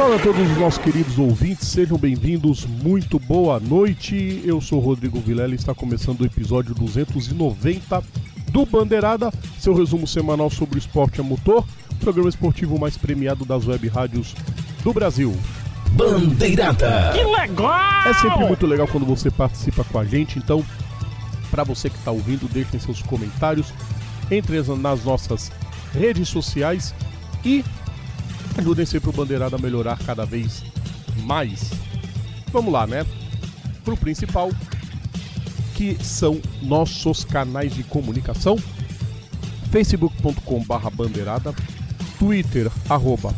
Fala a todos os nossos queridos ouvintes, sejam bem-vindos, muito boa noite. Eu sou Rodrigo Vilela e está começando o episódio 290 do Bandeirada, seu resumo semanal sobre o esporte a motor, programa esportivo mais premiado das web rádios do Brasil. Bandeirada. Que legal! É sempre muito legal quando você participa com a gente, então, para você que está ouvindo, deixem seus comentários, entre nas nossas redes sociais e ajudem sempre o Bandeirada a melhorar cada vez mais. Vamos lá, né? Pro principal, que são nossos canais de comunicação, facebook.com barra bandeirada, twitter, arroba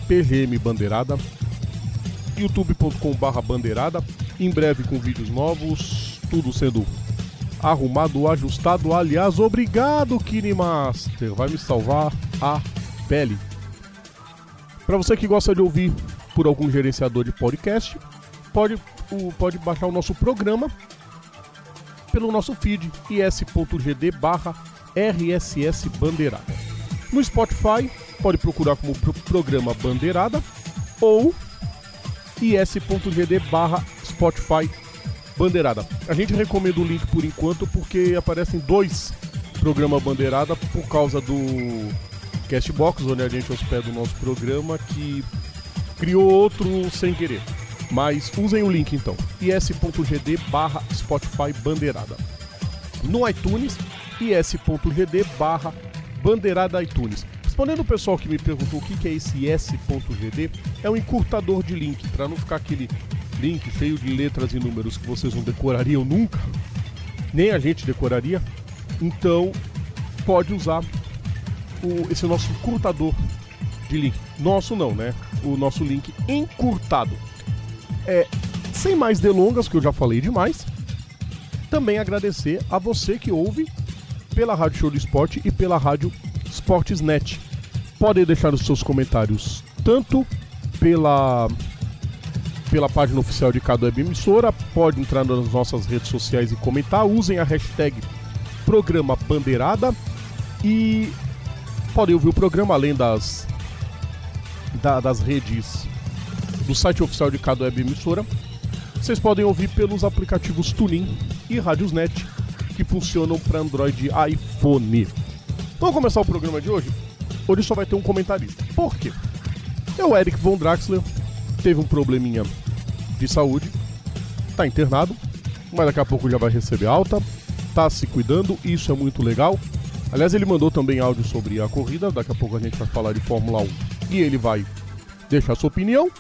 youtube.com barra bandeirada, em breve com vídeos novos, tudo sendo arrumado, ajustado, aliás, obrigado KineMaster, vai me salvar a pele. Para você que gosta de ouvir por algum gerenciador de podcast, pode, o, pode baixar o nosso programa pelo nosso feed is.gd barra RSS Bandeirada. No Spotify, pode procurar como pro programa Bandeirada ou is.gd barra Spotify Bandeirada. A gente recomenda o link por enquanto porque aparecem dois programas Bandeirada por causa do Castbox, onde a gente hospeda o nosso programa, que criou outro sem querer. Mas usem o link então, is.gd barra Spotify Bandeirada. No iTunes, is.gd barra Bandeirada iTunes. Respondendo o pessoal que me perguntou o que é esse s.gd, é um encurtador de link, para não ficar aquele link cheio de letras e números que vocês não decorariam nunca, nem a gente decoraria. Então, pode usar o, esse nosso encurtador de link. Nosso não, né? O nosso link encurtado. É, sem mais delongas, que eu já falei demais, também agradecer a você que ouve pela Rádio Show do Esporte e pela Rádio Sportsnet. Podem deixar os seus comentários tanto pela pela página oficial de cada web emissora, pode entrar nas nossas redes sociais e comentar, usem a hashtag Programa Bandeirada e podem ouvir o programa além das, da, das redes do site oficial de cada web emissora. Vocês podem ouvir pelos aplicativos Tunin e Radiosnet que funcionam para Android e iPhone. Vamos começar o programa de hoje? Hoje só vai ter um comentarista. Por quê? É o Eric Von Draxler, teve um probleminha de saúde, tá internado, mas daqui a pouco já vai receber alta, tá se cuidando, isso é muito legal. Aliás, ele mandou também áudio sobre a corrida, daqui a pouco a gente vai falar de Fórmula 1 e ele vai deixar sua opinião.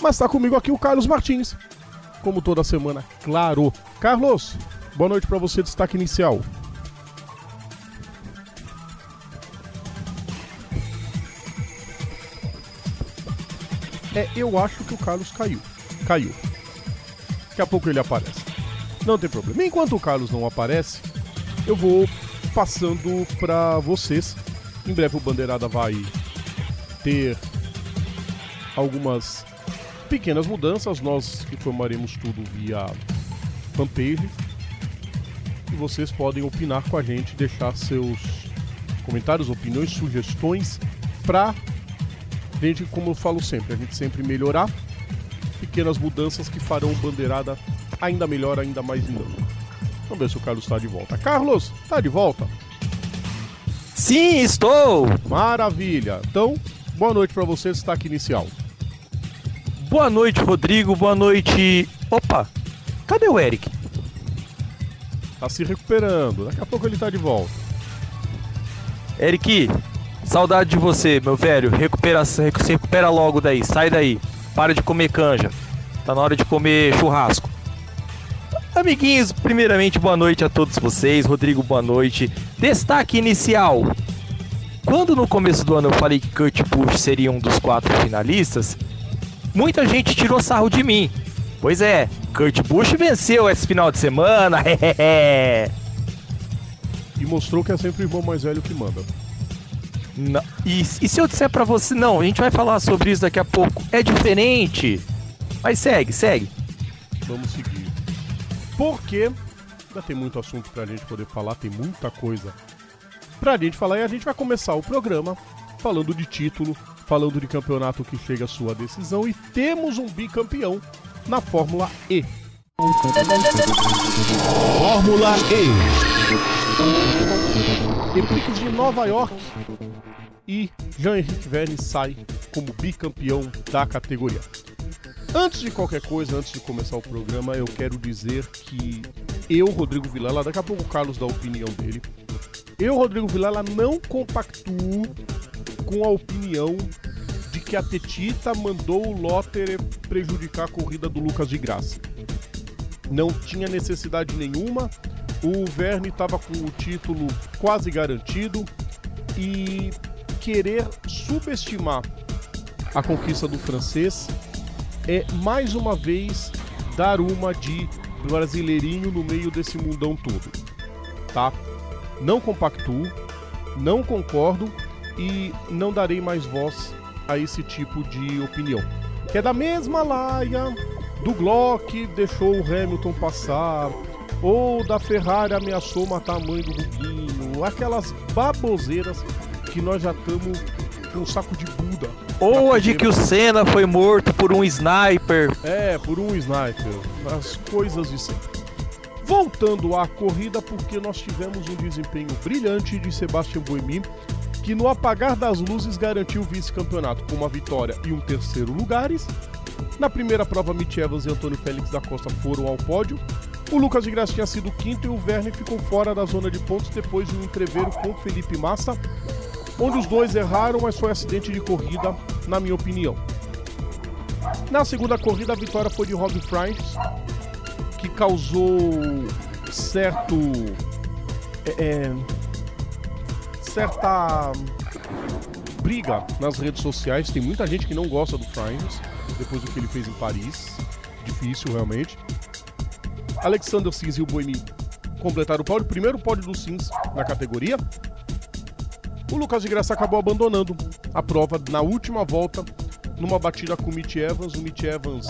Mas tá comigo aqui o Carlos Martins, como toda semana, claro. Carlos, boa noite para você, destaque inicial. É, eu acho que o Carlos caiu. Caiu. Daqui a pouco ele aparece. Não tem problema. Enquanto o Carlos não aparece, eu vou passando para vocês. Em breve o Bandeirada vai ter algumas pequenas mudanças. Nós informaremos tudo via fanpage. E vocês podem opinar com a gente, deixar seus comentários, opiniões, sugestões para gente, como eu falo sempre, a gente sempre melhorar. Pequenas mudanças que farão o Bandeirada ainda melhor, ainda mais dinâmico. Vamos ver se o Carlos está de volta. Carlos, tá de volta? Sim, estou! Maravilha! Então, boa noite para você, destaque inicial. Boa noite, Rodrigo. Boa noite. Opa! Cadê o Eric? Tá se recuperando. Daqui a pouco ele tá de volta. Eric, saudade de você, meu velho. Recupera, se recupera logo daí. Sai daí. Para de comer canja. Tá na hora de comer churrasco. Amiguinhos, primeiramente, boa noite a todos vocês. Rodrigo, boa noite. Destaque inicial. Quando no começo do ano eu falei que Kurt Busch seria um dos quatro finalistas, muita gente tirou sarro de mim. Pois é, Kurt Busch venceu esse final de semana. e mostrou que é sempre o irmão mais velho que manda. Não. E, e se eu disser para você, não, a gente vai falar sobre isso daqui a pouco. É diferente. Mas segue, segue. Vamos seguir. Porque ainda tem muito assunto pra gente poder falar, tem muita coisa pra gente falar e a gente vai começar o programa falando de título, falando de campeonato que chega à sua decisão e temos um bicampeão na Fórmula E. Fórmula E. Equipe de Nova York e Jean-Henrique Verne sai como bicampeão da categoria. Antes de qualquer coisa, antes de começar o programa, eu quero dizer que eu, Rodrigo Vilela, daqui a pouco o Carlos dá a opinião dele. Eu, Rodrigo Vilela, não compactuo com a opinião de que a Tetita mandou o Lotter prejudicar a corrida do Lucas de Graça. Não tinha necessidade nenhuma. O Verne estava com o título quase garantido e querer subestimar a conquista do francês é mais uma vez dar uma de brasileirinho no meio desse mundão todo, tá? Não compactuo, não concordo e não darei mais voz a esse tipo de opinião. Que é da mesma laia do Glock deixou o Hamilton passar, ou da Ferrari ameaçou matar a mãe do Rubinho, aquelas baboseiras que nós já estamos com um saco de Buda. Ou a de que o Senna foi morto por um sniper. É, por um sniper. As coisas de sempre. Voltando à corrida, porque nós tivemos um desempenho brilhante de Sebastian Buemi, que no apagar das luzes garantiu o vice-campeonato com uma vitória e um terceiro lugares. Na primeira prova, Mitch Evans e Antônio Félix da Costa foram ao pódio. O Lucas de Graça tinha sido quinto e o Verne ficou fora da zona de pontos depois de um entreveiro com Felipe Massa, onde os dois erraram, mas foi acidente de corrida, na minha opinião. Na segunda corrida, a vitória foi de Rob Franks, que causou certo. É, é, certa briga nas redes sociais. Tem muita gente que não gosta do Franks depois do que ele fez em Paris. Difícil, realmente. Alexander Sims e o Boemi completaram o pódio. Primeiro pódio do Sims na categoria. O Lucas de Graça acabou abandonando a prova na última volta, numa batida com o Mitch Evans. O Mitch Evans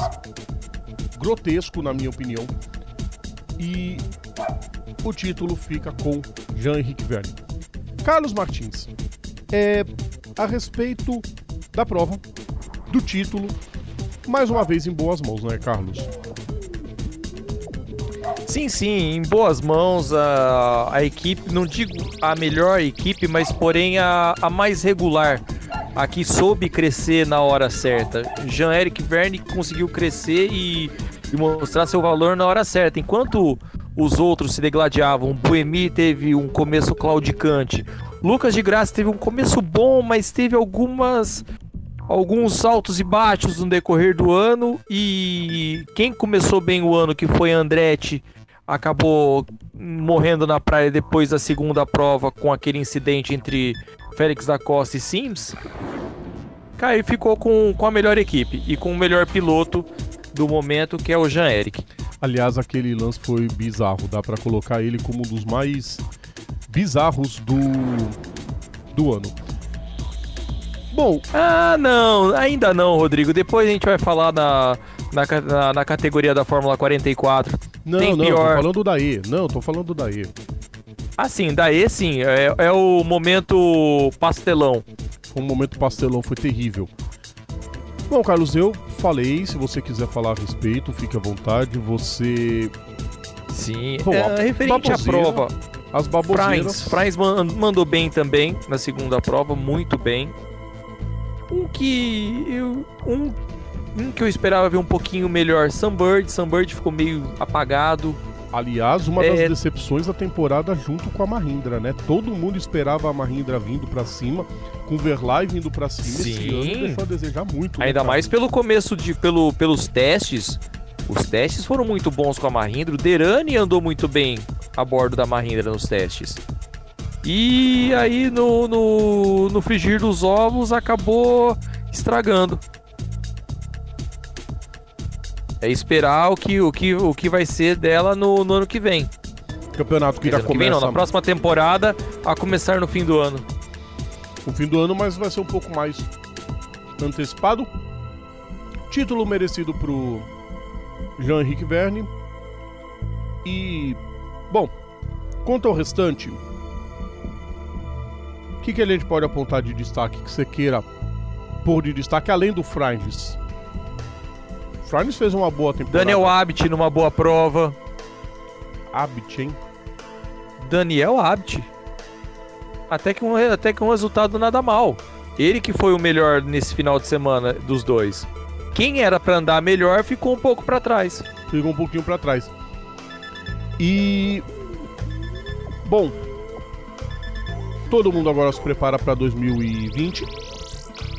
grotesco, na minha opinião. E o título fica com Jean-Henrique Verne. Carlos Martins, é, a respeito da prova, do título, mais uma vez em boas mãos, não é, Carlos? Sim, sim, em boas mãos a, a equipe, não digo a melhor equipe, mas porém a, a mais regular, a que soube crescer na hora certa. Jean-Eric Verne conseguiu crescer e, e, mostrar seu valor na hora certa, enquanto os outros se degladiavam. Buemi teve um começo claudicante, Lucas de Graça teve um começo bom, mas teve algumas alguns altos e baixos no decorrer do ano e quem começou bem o ano, que foi Andretti, acabou morrendo na praia depois da segunda prova com aquele incidente entre Félix da Costa e Sims. Caiu ficou com, com a melhor equipe e com o melhor piloto do momento, que é o Jean Eric. Aliás, aquele lance foi bizarro, dá para colocar ele como um dos mais bizarros do, do ano. Bom. Ah, não, ainda não, Rodrigo. Depois a gente vai falar na, na, na, na categoria da Fórmula 44. Não, Tem não, pior. tô falando da E. Não, tô falando da E. Ah, sim. É, é o momento pastelão. O momento pastelão foi terrível. Bom, Carlos, eu falei. Se você quiser falar a respeito, fique à vontade. Você. Sim, Bom, é, referente à prova. As baboseiras. Franz, mandou bem também na segunda prova, muito bem. Um que eu. Um, um que eu esperava ver um pouquinho melhor, Sunbird. Sunbird ficou meio apagado. Aliás, uma é... das decepções da temporada junto com a Mahindra, né? Todo mundo esperava a Mahindra vindo para cima, com o Verlai vindo para cima. Sim. Esse ano deixou a desejar muito. Né, Ainda né, mais pelo começo de pelo, pelos testes. Os testes foram muito bons com a Mahindra. O Derani andou muito bem a bordo da Mahindra nos testes. E aí no, no, no frigir dos ovos acabou estragando. É esperar o que, o que, o que vai ser dela no, no ano que vem. Campeonato que Quer ano que vem não, na próxima temporada, a começar no fim do ano. no fim do ano, mas vai ser um pouco mais antecipado. Título merecido pro Jean-Henrique Verne. E, bom, quanto ao restante, o que, que a gente pode apontar de destaque que você queira pôr de destaque, além do Franges? Franges fez uma boa temporada. Daniel Abt numa boa prova. Abit, hein? Daniel Abt. Até que, um, até que um resultado nada mal. Ele que foi o melhor nesse final de semana dos dois. Quem era pra andar melhor ficou um pouco pra trás. Ficou um pouquinho pra trás. E. Bom. Todo mundo agora se prepara pra 2020.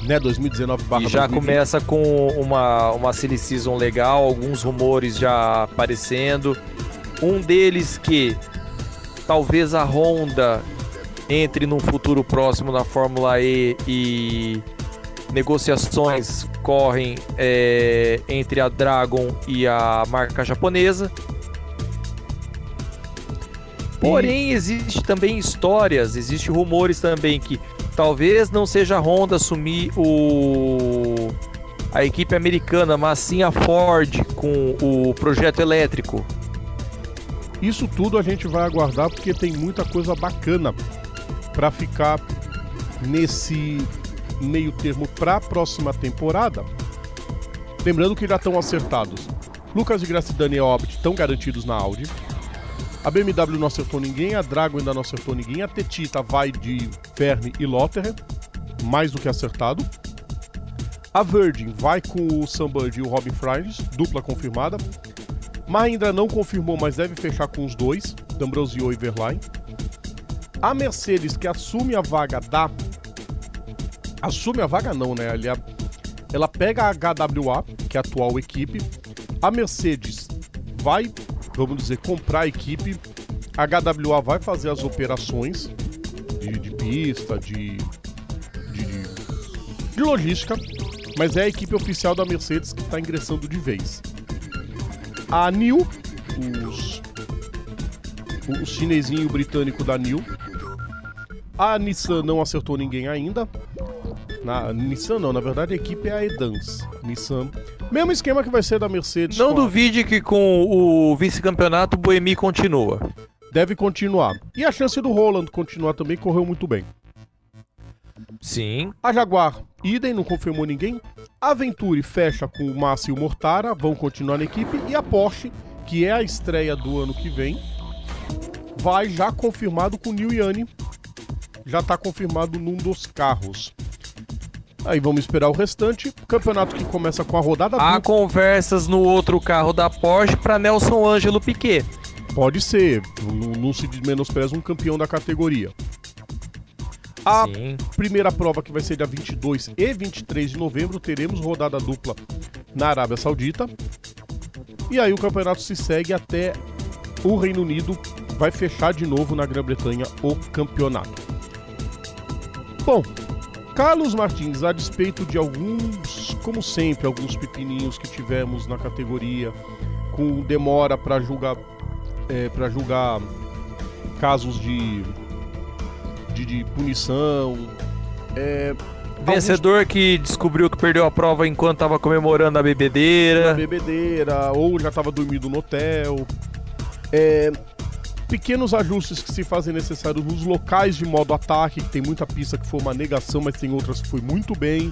Né? 2019 barra E já 2020. começa com uma, uma silly season legal, alguns rumores já aparecendo. Um deles que talvez a Honda entre num futuro próximo na Fórmula E e negociações correm é, entre a Dragon e a marca japonesa. Porém, existe também histórias, existe rumores também que talvez não seja a Honda assumir o a equipe americana, mas sim a Ford com o projeto elétrico. Isso tudo a gente vai aguardar porque tem muita coisa bacana pra ficar nesse meio termo pra próxima temporada. Lembrando que já estão acertados. Lucas de Graça e Daniel Abt estão garantidos na Audi. A BMW não acertou ninguém, a Drago ainda não acertou ninguém, a Tetita vai de Verne e Lotterer, mais do que acertado. A Virgin vai com o Sunbird e o Robin Fries, dupla confirmada. Mahindra não confirmou, mas deve fechar com os dois, D'Ambrosio e Verlaine. A Mercedes, que assume a vaga da. Assume a vaga, não, né? Ela, ela pega a HWA, que é a atual equipe. A Mercedes vai, vamos dizer, comprar a equipe. A HWA vai fazer as operações de, de pista, de, de, de, logística. Mas é a equipe oficial da Mercedes que está ingressando de vez. A New, os, o chinesinho britânico da New. A Nissan não acertou ninguém ainda. Na Nissan não, na verdade a equipe é a Edans. Nissan. Mesmo esquema que vai ser da Mercedes. Não a- duvide que com o vice-campeonato o Boemi continua. Deve continuar. E a chance do Roland continuar também correu muito bem. Sim. A Jaguar, idem, não confirmou ninguém. A Venturi fecha com o Massa e o Mortara, vão continuar na equipe. E a Porsche, que é a estreia do ano que vem, vai já confirmado com o Neil Yanni. Já tá confirmado num dos carros. Aí vamos esperar o restante. Campeonato que começa com a rodada Há dupla. conversas no outro carro da Porsche para Nelson Ângelo Piquet. Pode ser, não, não se menospreza um campeão da categoria. A Sim. primeira prova que vai ser dia 22 e 23 de novembro, teremos rodada dupla na Arábia Saudita. E aí o campeonato se segue até o Reino Unido, vai fechar de novo na Grã-Bretanha o campeonato. Bom, Carlos Martins, a despeito de alguns, como sempre, alguns pepininhos que tivemos na categoria, com demora para julgar, é, para julgar casos de, de, de punição, é, Vencedor que descobriu que perdeu a prova enquanto estava comemorando a bebedeira. bebedeira, ou já estava dormindo no hotel. É, pequenos ajustes que se fazem necessários nos locais de modo ataque, que tem muita pista que foi uma negação, mas tem outras que foi muito bem.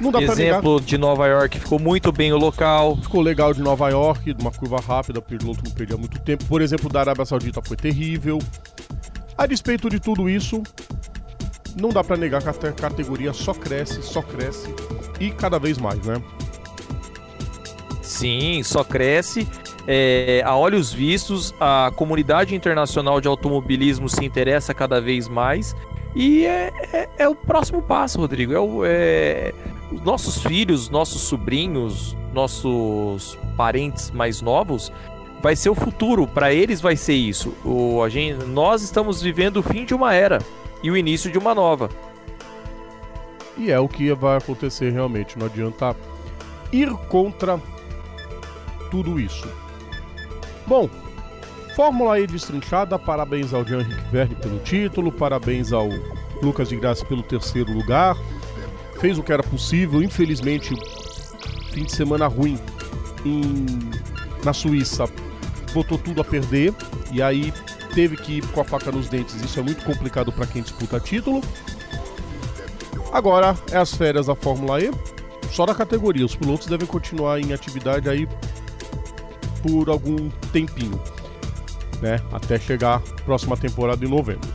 Não dá. Exemplo de Nova York, ficou muito bem o local. Ficou legal de Nova York, de uma curva rápida, o piloto não perdia muito tempo. Por exemplo, da Arábia Saudita foi terrível. A despeito de tudo isso, não dá pra negar que a te- categoria só cresce, só cresce e cada vez mais, né? Sim, só cresce. É, a olhos vistos, a comunidade internacional de automobilismo se interessa cada vez mais. E é, é- é o próximo passo, Rodrigo. É, é- os nossos filhos, nossos sobrinhos, nossos parentes mais novos vai ser o futuro. Para eles vai ser isso. O, a gente, nós estamos vivendo o fim de uma era e o início de uma nova. E é o que vai acontecer realmente. Não adianta ir contra tudo isso. Bom, Fórmula E destrinchada, parabéns ao Jean-Henrique Verne pelo título, parabéns ao Lucas de Graça pelo terceiro lugar. Fez o que era possível, infelizmente, fim de semana ruim em, na Suíça botou tudo a perder e aí teve que ir com a faca nos dentes. Isso é muito complicado para quem disputa título. Agora é as férias da Fórmula E, só da categoria. Os pilotos devem continuar em atividade aí por algum tempinho, né? Até chegar a próxima temporada em novembro.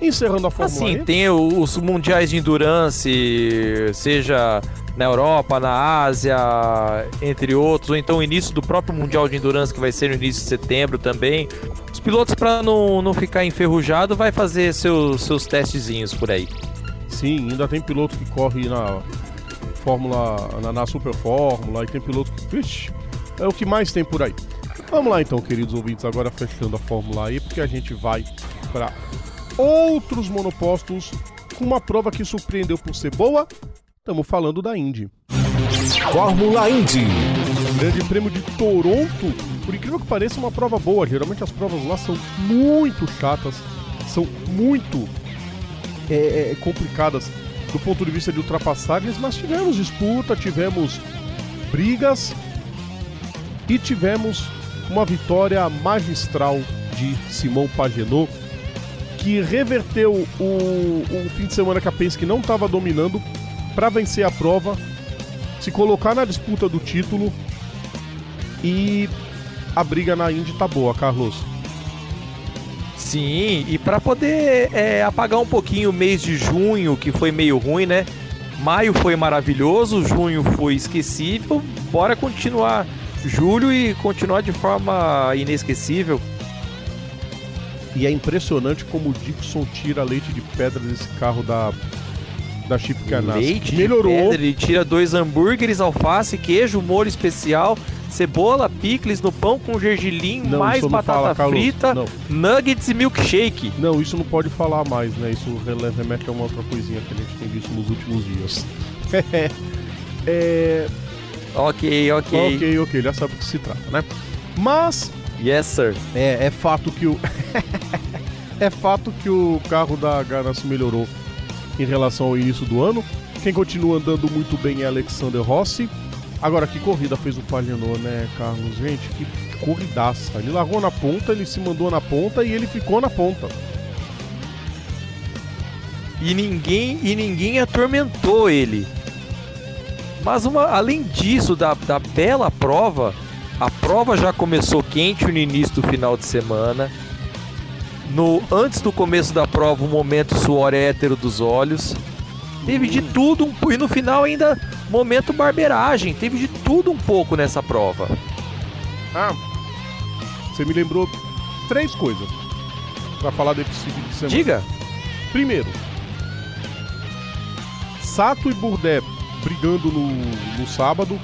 Encerrando a Fórmula Assim, E. tem os mundiais de endurance, seja na Europa, na Ásia, entre outros, ou então o início do próprio Mundial de Endurance, que vai ser no início de setembro também. Os pilotos, para não, não ficar enferrujado, vai fazer seus, seus testezinhos por aí. Sim, ainda tem piloto que corre na Fórmula, na, na Super Fórmula, e tem piloto que. Vixe, é o que mais tem por aí. Vamos lá então, queridos ouvintes, agora fechando a Fórmula E, porque a gente vai para outros monopostos com uma prova que surpreendeu por ser boa. Estamos falando da Indy. Fórmula Indy. Grande Prêmio de Toronto, por incrível que pareça, é uma prova boa. Geralmente as provas lá são muito chatas, são muito é, é, complicadas do ponto de vista de ultrapassagens, mas tivemos disputa, tivemos brigas e tivemos uma vitória magistral de Simão Pagenaud, que reverteu o, o fim de semana que a Penske não estava dominando para vencer a prova, se colocar na disputa do título e a briga na Indy tá boa, Carlos. Sim, e para poder é, apagar um pouquinho o mês de junho, que foi meio ruim, né? Maio foi maravilhoso, junho foi esquecível. Bora continuar julho e continuar de forma inesquecível. E é impressionante como o Dixon tira leite de pedra desse carro da, da Chip Ganassi. Leite Melhorou. pedra, ele tira dois hambúrgueres, alface, queijo, molho especial, cebola, picles no pão com gergelim, Não, mais batata fala, frita, nuggets e milkshake. Não, isso não pode falar mais, né? Isso remete a uma outra coisinha que a gente tem visto nos últimos dias. é. Ok, ok. Ok, ok, já sabe do que se trata, né? Mas Yes, sir. É, é fato que o. é fato que o carro da Ganassi melhorou em relação ao início do ano. Quem continua andando muito bem é Alexander Rossi. Agora, que corrida fez o Pagenot, né, Carlos? Gente, que corridaça. Ele largou na ponta, ele se mandou na ponta e ele ficou na ponta. E ninguém, e ninguém atormentou ele. Mas uma, além disso, da, da bela prova, a prova já começou quente no início do final de semana. No, antes do começo da prova, um momento suor hétero dos olhos. Teve de tudo, um, e no final ainda momento barbeiragem. Teve de tudo um pouco nessa prova. Ah, você me lembrou três coisas pra falar desse fim de semana. Diga. Primeiro, Sato e Burdé brigando no, no sábado,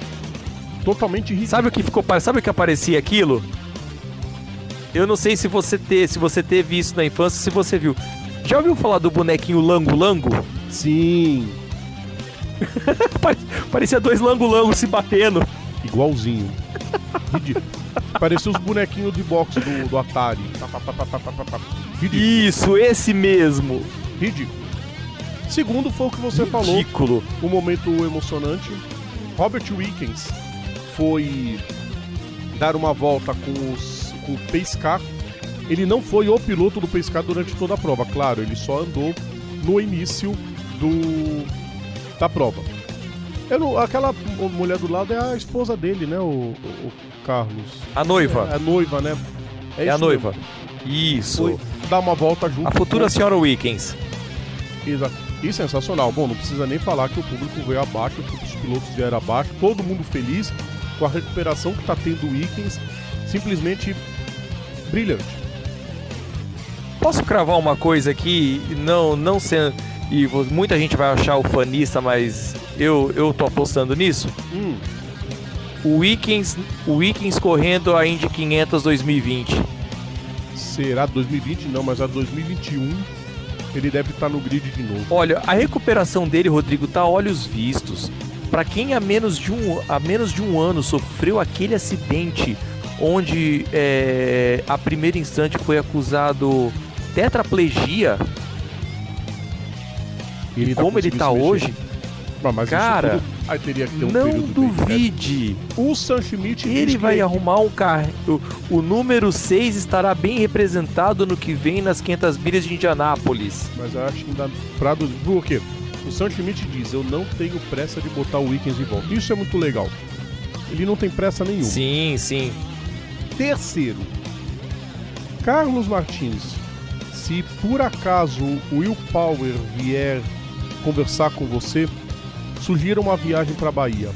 totalmente ridículo. Sabe o que ficou, sabe o que aparecia aquilo? Eu não sei se você te, se você teve isso na infância, se você viu. Já ouviu falar do bonequinho Lango Lango? Sim, Pare- Parecia dois Lango Lango se batendo. igualzinho. Ridículo. Parecia os bonequinhos de boxe do, do Atari. Ridículo. Isso, esse mesmo. Ridículo. Segundo foi o que você falou, Ridículo. um momento emocionante. Robert Wickens foi dar uma volta com, os, com o Pace Car. Ele não foi o piloto do Pace Car durante toda a prova, claro, ele só andou no início do da prova. Não- aquela mulher do lado é a esposa dele, né, o, o- Carlos? A noiva. É a noiva, né? É, isso a noiva. mesmo. Isso. Foi dar uma volta junto. A futura senhora Wickens. Exato. E sensacional. Bom, não precisa nem falar que o público veio abaixo, os pilotos vieram abaixo, todo mundo feliz com a recuperação que está tendo o Wickens. Simplesmente brilhante. Posso cravar uma coisa aqui, não, não sendo. E muita gente vai achar o fanista, mas eu, eu tô apostando nisso. Hum, O Wickens, o Wickens correndo a Indy 500 2020. será 2020? Não, mas a 2021 ele deve estar no grid de novo. Olha, a recuperação dele, Rodrigo, tá a olhos vistos. para quem há menos de um há menos de um ano sofreu aquele acidente onde é, a primeiro instante foi acusado tetraplegia Ele e como ele tá mexer. hoje, Mas, cara, tudo- aí teria que ter um não duvide. O Sam Schmidt Ele diz que vai arrumar um carro. O, o número 6 estará bem representado no que vem nas 500 milhas de Indianápolis. Mas eu acho que ainda pra do... Por quê? O Sam Schmidt diz, eu não tenho pressa de botar o Wiggins de volta. Isso é muito legal. Ele não tem pressa nenhuma. Sim, sim. Terceiro, Carlos Martins. Se por acaso o Will Power vier conversar com você, sugira uma viagem pra Bahia.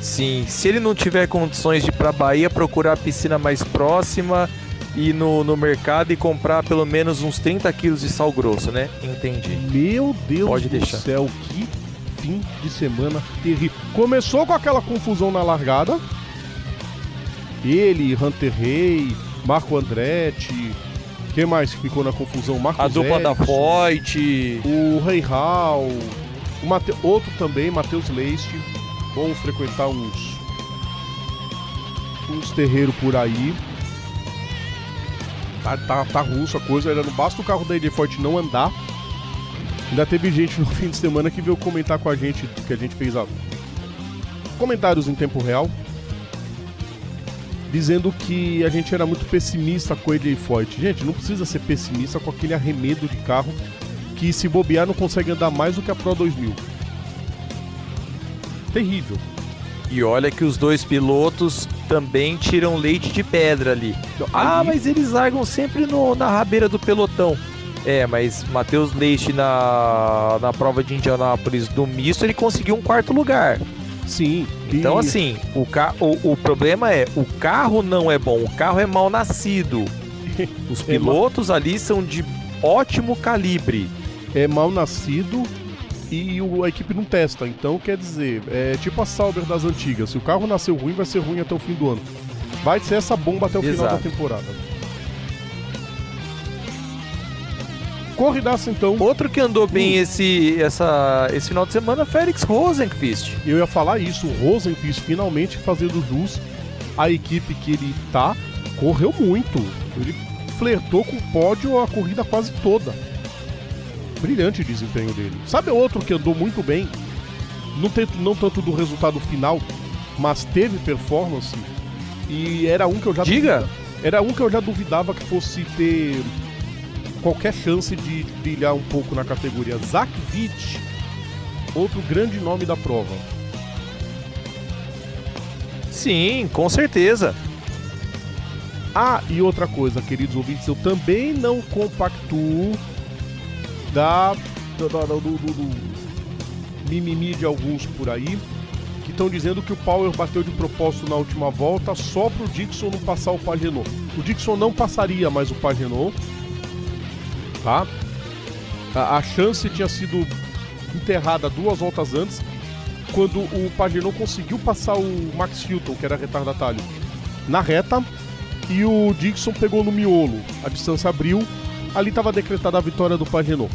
Sim, se ele não tiver condições de ir pra Bahia, procurar a piscina mais próxima, ir no, no mercado e comprar pelo menos uns 30 quilos de sal grosso, né? Entendi. Meu Deus Pode do deixar. céu, que fim de semana terrível. Começou com aquela confusão na largada. Ele, Hunter Rey, Marco Andretti. Quem mais que ficou na confusão? Marco A dupla da Zete, Foyt. O Rei Hall. O Mate... Outro também, Matheus Leiste. Bom frequentar uns. uns terreiros por aí. Tá, tá, tá russo a coisa, ainda não basta o carro da AJ Forte não andar. Ainda teve gente no fim de semana que veio comentar com a gente que a gente fez a... comentários em tempo real. Dizendo que a gente era muito pessimista com a AJ Foyt. Gente, não precisa ser pessimista com aquele arremedo de carro que se bobear não consegue andar mais do que a Pro 2000. Terrível. E olha que os dois pilotos também tiram leite de pedra ali. Ah, mas eles largam sempre no- na rabeira do pelotão. É, mas Matheus Leite na, na prova de Indianápolis do misto, ele conseguiu um quarto lugar. Sim. Então, e- assim, o, ca o, o problema é, o carro não é bom, o carro é mal nascido. Os É pilotos ali são de ótimo calibre. é mal nascido e o- a equipe não testa. Então, quer dizer, é tipo a Sauber das antigas. Se o carro nasceu ruim, vai ser ruim até o fim do ano. Vai ser essa bomba até o final Exato. da temporada. Corridaça então. Outro que andou bem Hum. esse, essa, esse final de semana, Félix Rosenqvist. Eu ia falar isso, o Rosenqvist finalmente fazendo jus à equipe que ele tá, correu muito. Ele flertou com o pódio a corrida quase toda. Brilhante o desempenho dele. Sabe outro que andou muito bem? Não, tanto- não tanto do resultado final, mas teve performance. E era um que eu já Diga. Era um que eu já duvidava que fosse ter qualquer chance de brilhar um pouco na categoria. Zach Witt, outro grande nome da prova. Sim, com certeza. Ah, e outra coisa, queridos ouvintes, eu também não compactuo da, da- da- do, do- do mimimi de alguns por aí que estão dizendo que o Power bateu de propósito na última volta só pro Dixon não passar o Pagenot. O Dixon não passaria mais o Pagenot, tá? A, a chance tinha sido enterrada duas voltas antes, quando o Pagenot conseguiu passar o Max Hilton, que era retardatário, na reta, e o Dixon pegou no miolo. A distância abriu, ali estava decretada a vitória do Pagenot.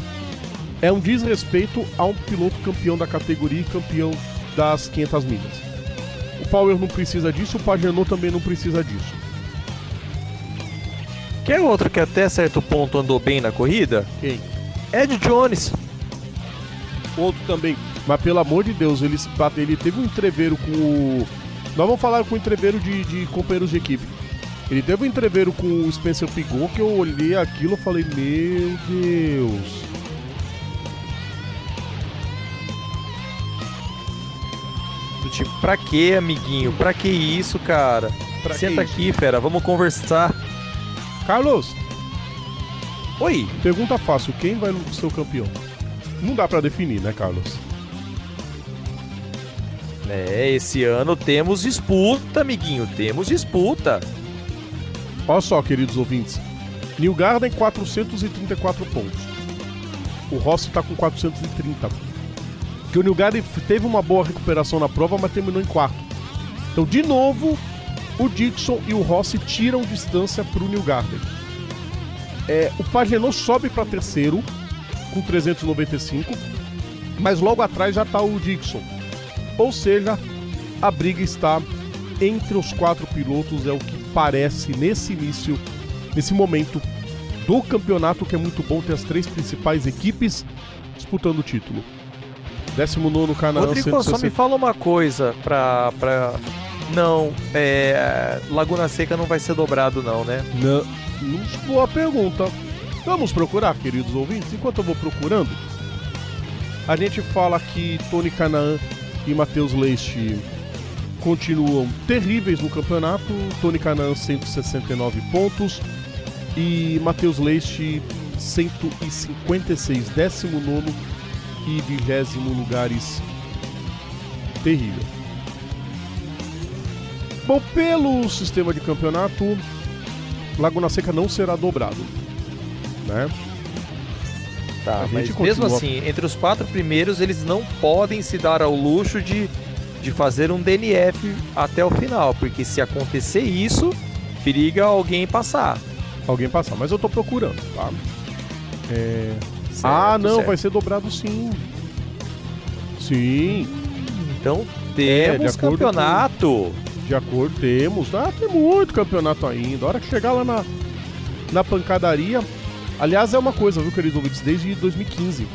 É um desrespeito a um piloto campeão da categoria e campeão das 500 milhas. O Power não precisa disso, o Pagenot também não precisa disso. Quer outro que até certo ponto andou bem na corrida? Quem? Ed Jones. Outro também. Mas pelo amor de Deus, ele, ele teve um entreveiro com o. Nós vamos falar com o entreveiro de, de companheiros de equipe. Ele teve um entreveiro com o Spencer Pigot que eu olhei aquilo e falei, meu Deus. Tipo, pra que, amiguinho? Pra que isso, cara? Pra que Senta isso? aqui, fera, vamos conversar. Carlos, Oi, pergunta fácil, quem vai ser o campeão? Não dá pra definir, né, Carlos? É, esse ano temos disputa, amiguinho, temos disputa. Olha só, queridos ouvintes. New Garden 434 pontos. O Rossi tá com 430. Porque o New Garden teve uma boa recuperação na prova, mas terminou em quarto. Então, de novo, o Dixon e o Rossi tiram distância pro New Garden. É, o Pagenot sobe para terceiro com 395. Mas logo atrás já está o Dixon. Ou seja, a briga está entre os quatro pilotos, é o que parece nesse início, nesse momento do campeonato, que é muito bom ter as três principais equipes disputando o título. 19 Canaã, Rodrigo, 160. só me fala uma coisa pra... Não, é. Laguna Seca não vai ser dobrado, não, né? Não, não boa pergunta. Vamos procurar, queridos ouvintes? Enquanto eu vou procurando, a gente fala que Tony Canaan e Matheus Leite continuam terríveis no campeonato. Tony Canaan 169 pontos e Matheus Leite 156, 19 e 20 lugares. Terrível. Bom, pelo sistema de campeonato, Laguna Seca não será dobrado. Né? Tá, mas gente mesmo continua- assim, entre os quatro primeiros, eles não podem se dar ao luxo de, de fazer um DNF até o final, porque se acontecer isso, periga alguém passar. Alguém passar, mas eu tô procurando, tá? É, Certo, ah, não, certo. vai ser dobrado sim. Sim, Então É, temos acordo campeonato. De acordo, temos. Ah, tem muito campeonato ainda. A hora que chegar lá na, na pancadaria. Aliás, é uma coisa, viu, queridos ouvintes? Desde 2015,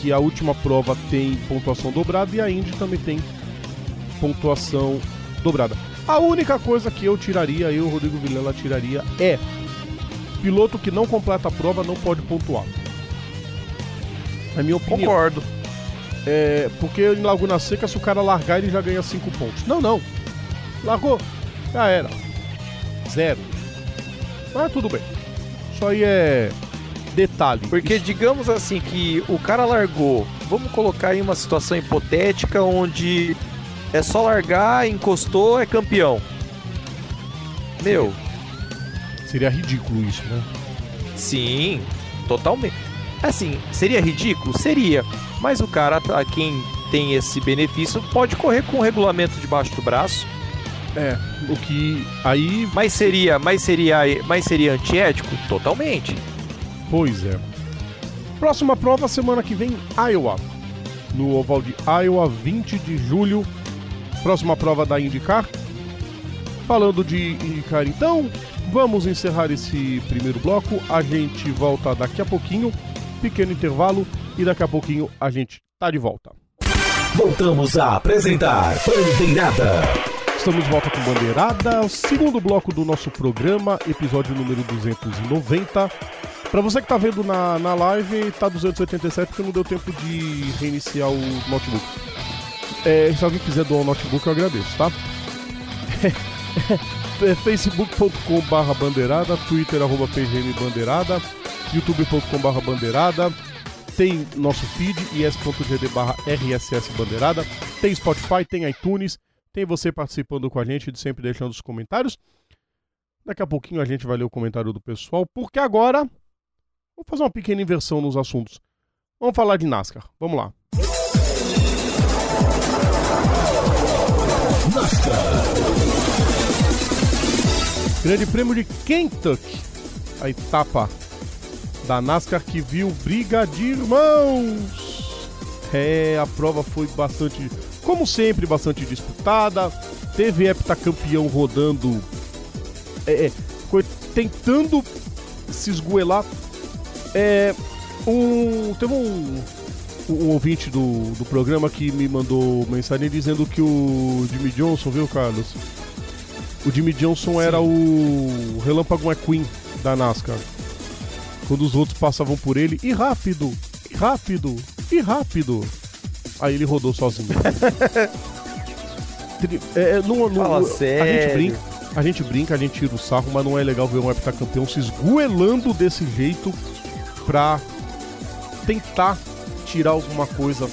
que a última prova tem pontuação dobrada e a Indy também tem pontuação dobrada. A única coisa que eu tiraria, eu, Rodrigo Vilela, tiraria é piloto que não completa a prova não pode pontuar. É minha opinião. Concordo. É, porque em Laguna Seca, se o cara largar, ele já ganha 5 pontos. Não, não. Largou, já era. Zero. Mas tudo bem. Isso aí é detalhe. Porque Isso- digamos assim que o cara largou, vamos colocar aí uma situação hipotética onde é só largar, encostou, é campeão. Meu, seria ridículo isso, né? sim, totalmente. Assim, seria ridículo? Seria. Mas o cara, a quem tem esse benefício, pode correr com o regulamento debaixo do braço. É. O que. Aí. Mas seria, mas seria, mas seria antiético? Totalmente. Pois é. Próxima prova, semana que vem, Iowa. No oval de Iowa, 20 de julho. Próxima prova da IndyCar. Falando de IndyCar, então, vamos encerrar esse primeiro bloco. A gente volta daqui a pouquinho. Pequeno intervalo. E daqui a pouquinho a gente tá de volta. Voltamos a apresentar Bandeirada. Estamos de volta com Bandeirada, o segundo bloco do nosso programa, episódio número 290. Pra você que tá vendo na, na live, tá 287 porque não deu tempo de reiniciar o notebook. É, se alguém quiser doar o notebook, eu agradeço, tá? é facebook.com barra bandeirada, twitter arroba pgm bandeirada, youtube.com barra bandeirada, tem nosso feed, is.gd barra rss bandeirada, tem Spotify, tem iTunes, tem você participando com a gente, sempre deixando os comentários. Daqui a pouquinho a gente vai ler o comentário do pessoal, porque agora vamos fazer uma pequena inversão nos assuntos. Vamos falar de NASCAR. Vamos lá. Grande Prêmio de Kentucky. A etapa da NASCAR que viu briga de irmãos. É, a prova foi bastante, como sempre, bastante disputada. Teve heptacampeão rodando, é, é, tentando se esgoelar. É, um, teve um, um ouvinte do, do programa que me mandou mensagem dizendo que o Jimmy Johnson, viu, Carlos? O Jimmy Johnson era o Relâmpago McQueen da NASCAR. Quando os outros passavam por ele, e rápido, e rápido, e rápido. Aí ele rodou sozinho. É, é, não, não- Fala a gente sério. brinca, a gente brinca, a gente tira o sarro, mas não é legal ver um heptacampeão se esgoelando desse jeito pra tentar tirar alguma coisa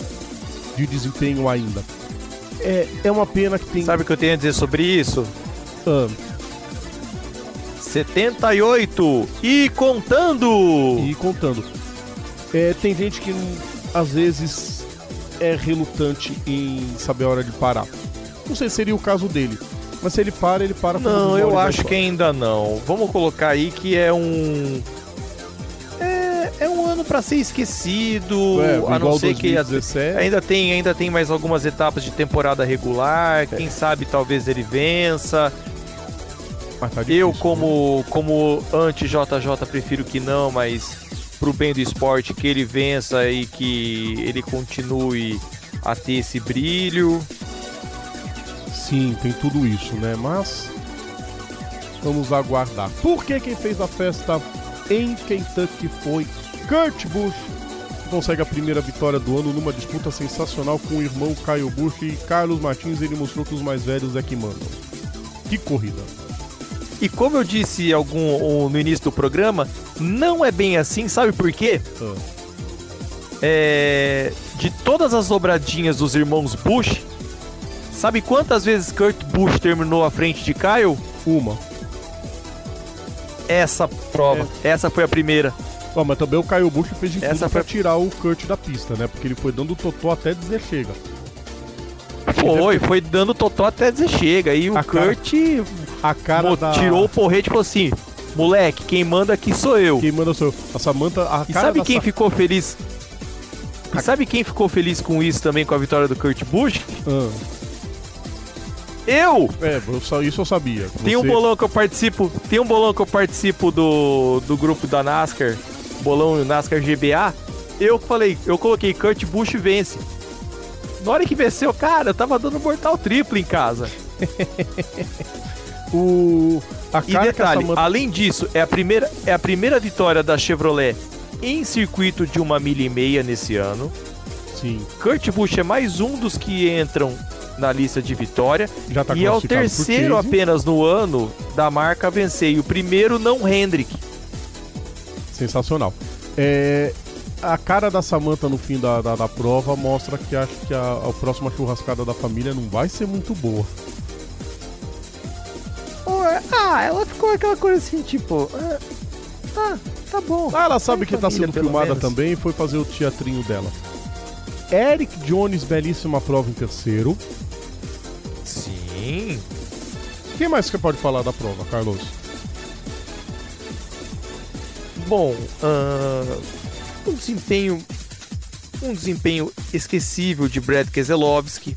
de desempenho ainda. É, é uma pena que tem. Sabe o que eu tenho a dizer sobre isso? Ah, 78 e contando. e contando. É, tem gente que às vezes é relutante em saber a hora de parar. Não sei se seria o caso dele. Mas se ele para, ele para Não, eu acho que ainda não. Vamos colocar aí que é um. É, é um ano para ser esquecido, É, a não ser que 2017. ainda tem, ainda tem mais algumas etapas de temporada regular, quem sabe talvez ele vença. Mas tá Eu difícil, né? como como anti-JJ prefiro que não, mas pro bem do esporte que ele vença e que ele continue a ter esse brilho. Sim, tem tudo isso, né? Mas vamos aguardar. Porque quem fez a festa em Kentucky foi Kurt Busch. que Consegue a primeira vitória do ano numa disputa sensacional com o irmão Kyle Busch e Carlos Martins. Ele mostrou que os mais velhos é que mandam. Que corrida! E como eu disse algum o- no início do programa, não é bem assim, sabe por quê? Ah, É, de todas as dobradinhas dos irmãos Bush, sabe quantas vezes Kurt Busch terminou à frente de Kyle? uma. Essa prova, essa foi a primeira. Ó, mas também o Kyle Busch fez de Essa tudo pra foi- tirar o Kurt da pista, né? Porque ele foi dando totó até dizer chega. Foi, foi dando totó até dizer chega. E o A cara- Kurt A cara da... tirou o porrete e falou assim: moleque, quem manda aqui sou eu. Quem manda sou eu. A Samantha... A E cara sabe quem Sa- ficou feliz? E sabe quem ficou feliz com isso também, com a vitória do Kurt Busch? Ah, Eu! é, isso eu sabia. Tem um Você- bolão que eu participo, tem um bolão que eu participo do, do grupo da NASCAR, bolão NASCAR GBA. Eu falei, eu coloquei Kurt Busch vence. Na hora que venceu, cara, eu tava dando mortal triplo em casa. O... A E detalhe, Samantha... além disso, é a primeira é a primeira vitória da Chevrolet em circuito de uma milha e meia nesse ano. Sim, Kurt Busch é mais um dos que entram na lista de vitória já tá e é o terceiro apenas no ano da marca vencer. E o primeiro não Hendrick. Sensacional. É, a cara da Samantha no fim da, da, da prova mostra que acho que a, a próxima churrascada da família não vai ser muito boa. Ah, ela ficou aquela coisa assim, tipo. ah, tá, tá bom. Ah, ela sabe que tá família, sendo pelo filmada menos. também e foi fazer o teatrinho dela. Eric Jones, belíssima prova em terceiro. Sim. Quem mais que pode falar da prova, Carlos? Bom, ah, um desempenho. Um desempenho esquecível de Brad Keselowski.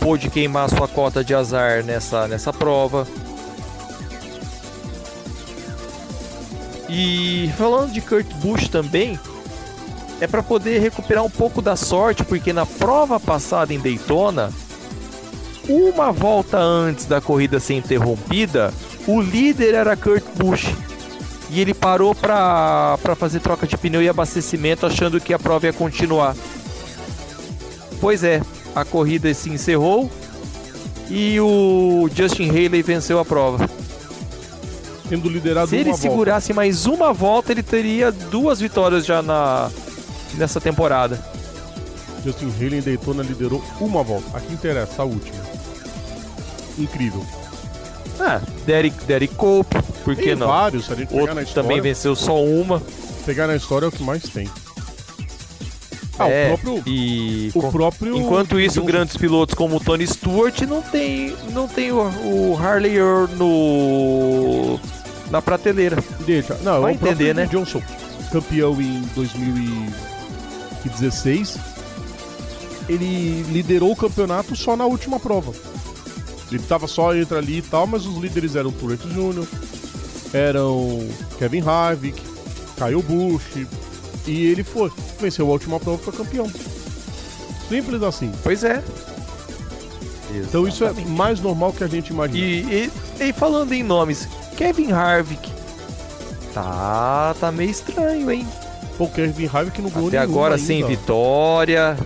Pôde queimar sua cota de azar nessa, nessa prova. E falando de Kurt Busch também, é para poder recuperar um pouco da sorte, porque na prova passada em Daytona, uma volta antes da corrida ser interrompida, o líder era Kurt Busch. E ele parou para fazer troca de pneu e abastecimento, achando que a prova ia continuar. Pois é, a corrida se encerrou e o Justin Haley venceu a prova. Tendo liderado Se ele uma volta. segurasse mais uma volta, ele teria duas vitórias já na nessa temporada. Justin Haley em Daytona liderou uma volta. Aqui interessa, a última. Incrível. Ah, Derek, Derek Cope, por que Tem não? vários, se a gente pegar Outro na história. também venceu só uma. Pegar na história é o que mais tem. Ah, É, o próprio. E O próprio. Enquanto isso, grandes pilotos como o Tony Stewart não tem, não tem o, o Harley Earl no na prateleira. Deixa. Não, Vai é entender, né? Johnson, campeão em 2016. Ele liderou o campeonato só na última prova. Ele tava só entre ali e tal, mas os líderes eram Truex Jr., eram Kevin Harvick, Kyle Busch, e ele foi. Venceu a última prova e foi campeão. Simples assim. Pois é. Então isso é mais normal que a gente imagina. E, e, e falando em nomes, Kevin Harvick. Tá, tá meio estranho, hein? Pô, Kevin Harvick não ganhou Até agora ainda. sem vitória.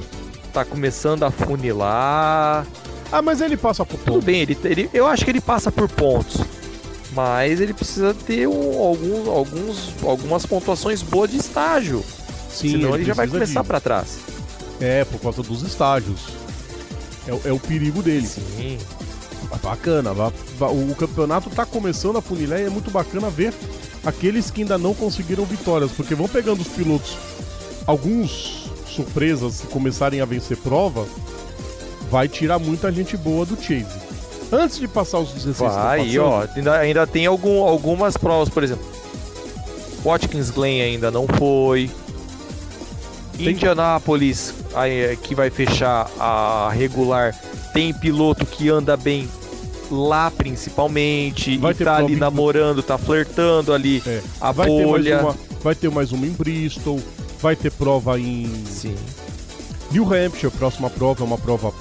Tá começando a funilar. Ah, mas ele passa por Tudo ponto. bem, ele, ele, eu acho que ele passa por pontos. Mas ele precisa ter um, alguns, alguns, algumas pontuações boas de estágio. Sim, senão ele, já vai começar pra trás. É, por causa dos estágios. É, o- é o perigo dele. Sim. Bacana. O campeonato tá começando a funilar e é muito bacana ver aqueles que ainda não conseguiram vitórias. Porque vão pegando os pilotos. Alguns surpresas, se começarem a vencer prova, vai tirar muita gente boa do Chase. Antes de passar os 16 que Vai, tá e ó, ainda, ainda tem algum, algumas provas, por exemplo. Watkins Glen ainda não foi. Tem- Indianápolis, aí, é, que vai fechar a regular, tem piloto que anda bem lá principalmente Vai e ter tá ali namorando, tá flertando ali É. a vai, ter bolha. uma, vai ter mais uma em Bristol, vai ter prova em Sim. New Hampshire, próxima prova é uma prova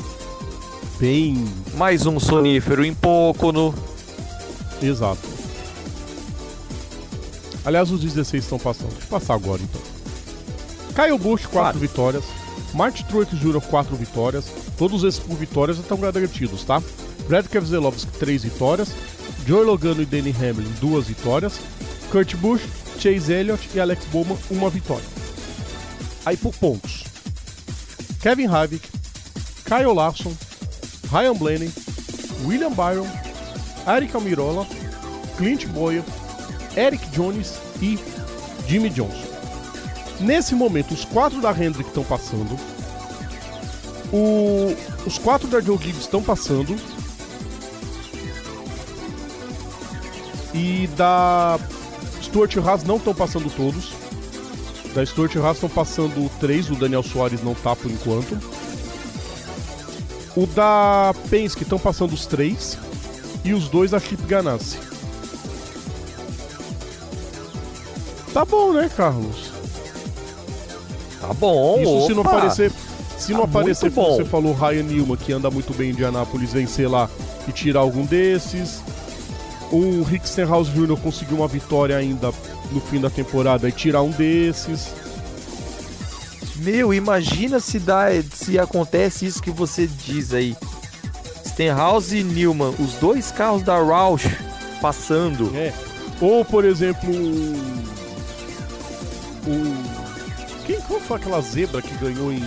bem Mais um sonífero em Pocono. exato. Aliás, os 16 estão passando. Deixa eu passar agora então. Kyle Busch, 4 Claro. vitórias. Martin Truex Jr., 4 vitórias. Todos esses por vitórias estão garantidos, tá? Brad Keselowski, 3 vitórias. Joey Logano e Danny Hamlin, 2 vitórias. Kurt Busch, Chase Elliott e Alex Bowman, uma vitória. Aí por pontos. Kevin Harvick, Kyle Larson, Ryan Blaney, William Byron, Eric Almirola, Clint Boyer, Eric Jones e Jimmy Johnson. Nesse momento, os quatro da Hendrick estão passando. O- os quatro da Joe Gibbs estão passando. E da Stuart Haas não estão passando todos. Da Stuart Haas estão passando três, o Daniel Soares não tá por enquanto. O da Penske estão passando os três. E os dois da Chip Ganassi. Tá bom, né, Carlos? Tá bom. Isso se não opa. aparecer. Se não Tá aparecer, muito como bom. você falou, Ryan Newman, que anda muito bem em Indianápolis, vencer lá e tirar algum desses. O Rick Stenhouse Jr. conseguiu uma vitória ainda no fim da temporada e tirar um desses. Meu, imagina se dá, se acontece isso que você diz aí. Stenhouse e Newman, os dois carros da Roush passando. É. Ou, por exemplo, o. quem qual foi aquela zebra que ganhou em.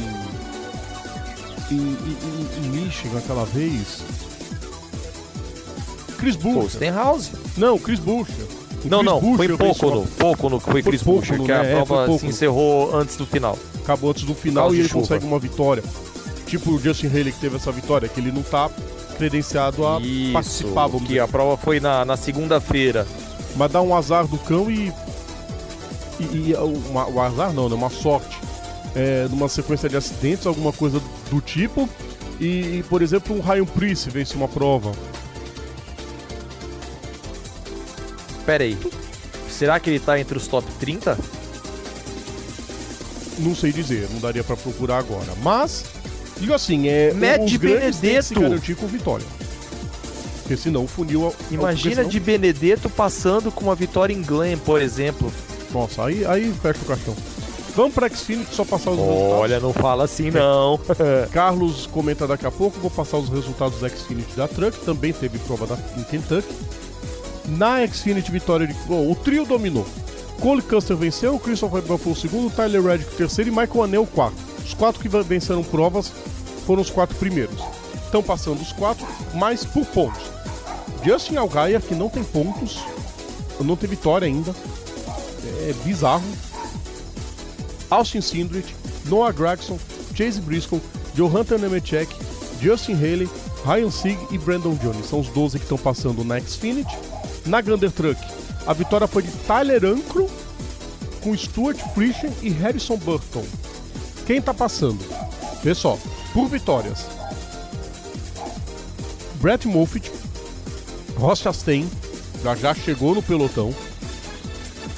em, em- em Michigan aquela vez? Chris Pô, Bush. Stenhouse? Não, Chris Bush. O Não, Chris não, foi Buescher em venceu Pocono. Pocono que foi Foi Chris Buescher, que né? a É, foi prova se Pocono. encerrou antes do final. acabou antes do final e ele chuva. consegue uma vitória. Tipo o Justin Haley que teve essa vitória, que ele não tá credenciado a Isso, participar, vamos que dizer. a prova foi na, na segunda-feira. Mas dá um azar do cão e. E, e uma, o azar não, né? Uma sorte. É, numa sequência de acidentes, alguma coisa do tipo. E, e, por exemplo, o Ryan Priest vence uma prova. Pera aí. Será que ele tá entre os top 30? Não sei dizer, não daria pra procurar agora. Mas, digo assim, é. Matt Benedetto. garantir com vitória. Porque senão o funil. é Imagina senão- de Benedetto passando com uma vitória em Glen, por exemplo. Nossa, aí, aí fecha o caixão. Vamos pra Xfinity só passar os Olha, não fala assim não. resultados. Carlos comenta daqui a pouco, vou passar os resultados da Xfinity da Truck, também teve prova da, em Kentucky. Na Xfinity, vitória de. Bom, o trio dominou. Cole Custer venceu, Christopher Bell foi o segundo, Tyler Reddick o terceiro e Michael Anel o quarto. Os quatro que venceram provas foram os quatro primeiros. Estão passando os quatro, mas por pontos. Justin Allgaier, que não tem pontos, não tem vitória ainda. É bizarro. Austin Sindrich, Noah Gregson, Chase Briscoe, Johanna Nemechek, Justin Haley, Ryan Sieg e Brandon Jones. São os 12 que estão passando na Xfinity. Na Gander Truck, a vitória foi de Tyler Ankrum com Stuart Friesen e Harrison Burton. Quem tá passando? Vê só, por vitórias. Brett Moffitt, Ross Chastain, já já chegou no pelotão.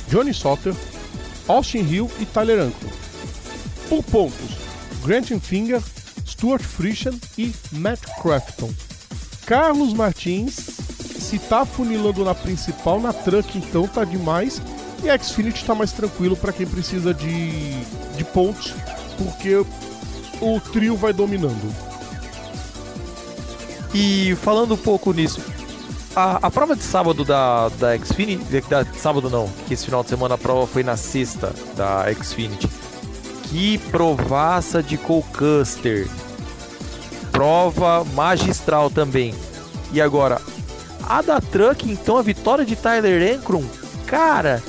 Johnny Sotter, Austin Hill e Tyler Ankrum. Por pontos, Grant Finger, Stuart Friesen e Matt Crafton. Carlos Martins, se tá funilando na principal, na truck então tá demais. E a Xfinity tá mais tranquilo para quem precisa de, de pontos, porque o trio vai dominando. E falando um pouco nisso, a, a prova de sábado da, da Xfinity, da, sábado não, que esse final de semana a prova foi na sexta da Xfinity. Que provaça de Cole Custer. Prova magistral também. E agora, a da Truck, então, a vitória de Tyler Ankrum. Cara,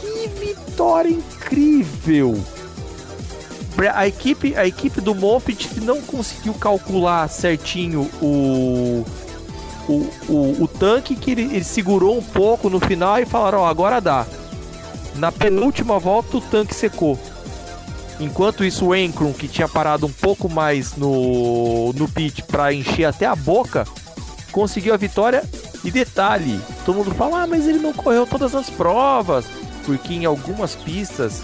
que vitória incrível! A equipe, a equipe do Moffitt não conseguiu calcular certinho o, o, o, o tanque, que ele, ele segurou um pouco no final e falaram: Ó, agora dá. Na penúltima volta, o tanque secou. Enquanto isso, o Encron, que tinha parado um pouco mais no, no pit para encher até a boca, conseguiu a vitória. E detalhe: todo mundo fala, ah, mas ele não correu todas as provas, porque em algumas pistas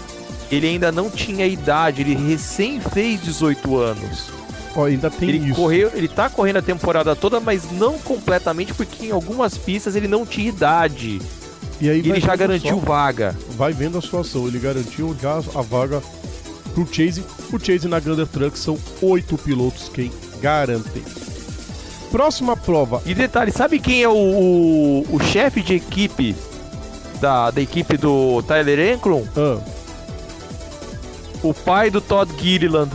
ele ainda não tinha idade, ele recém fez 18 anos. Ó, ainda tem ele isso. correu, ele tá correndo a temporada toda, mas não completamente, porque em algumas pistas ele não tinha idade. E aí E ele já garantiu só. vaga. vai vendo a situação. Ele garantiu já a vaga pro Chase. O Chase na Gander Truck são oito pilotos quem garantem. Próxima prova. E detalhe, sabe quem é o, o, o chefe de equipe da, da equipe do Tyler Encron? Ah, O pai do Todd Gilliland.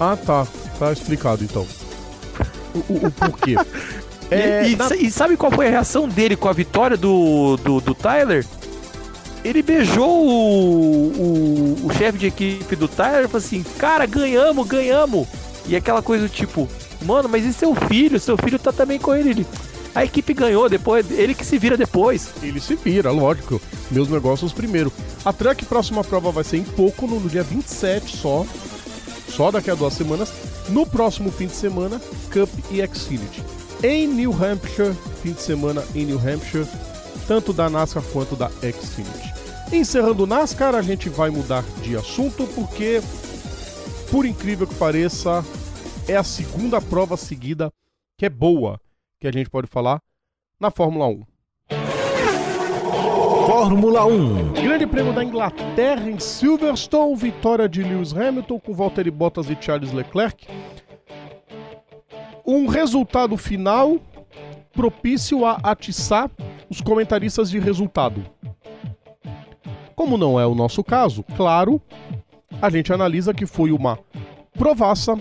ah, tá. Tá explicado então. O, o- o porquê. É, e, na- e sabe qual foi a reação dele com a vitória do, do, do Tyler? Ele beijou o, o, o chefe de equipe do Tyler e falou assim: Cara, ganhamos, ganhamos. E aquela coisa do tipo: Mano, mas e seu filho? Seu filho tá também com ele. A equipe ganhou, depois ele que se vira depois. Ele se vira, lógico. Meus negócios primeiro. A Truck próxima prova vai ser em pouco, no dia 27 só. Só daqui a duas semanas. No próximo fim de semana, Cup e Xfinity. Em New Hampshire, fim de semana em New Hampshire, tanto da NASCAR quanto da Xfinity. Encerrando o NASCAR, a gente vai mudar de assunto porque, por incrível que pareça, é a segunda prova seguida que é boa, que a gente pode falar na Fórmula 1. Fórmula 1. Grande Prêmio da Inglaterra em Silverstone, vitória de Lewis Hamilton com Valtteri Bottas e Charles Leclerc. Um resultado final propício a atiçar os comentaristas de resultado. Como não é o nosso caso, claro, a gente analisa que foi uma provaça,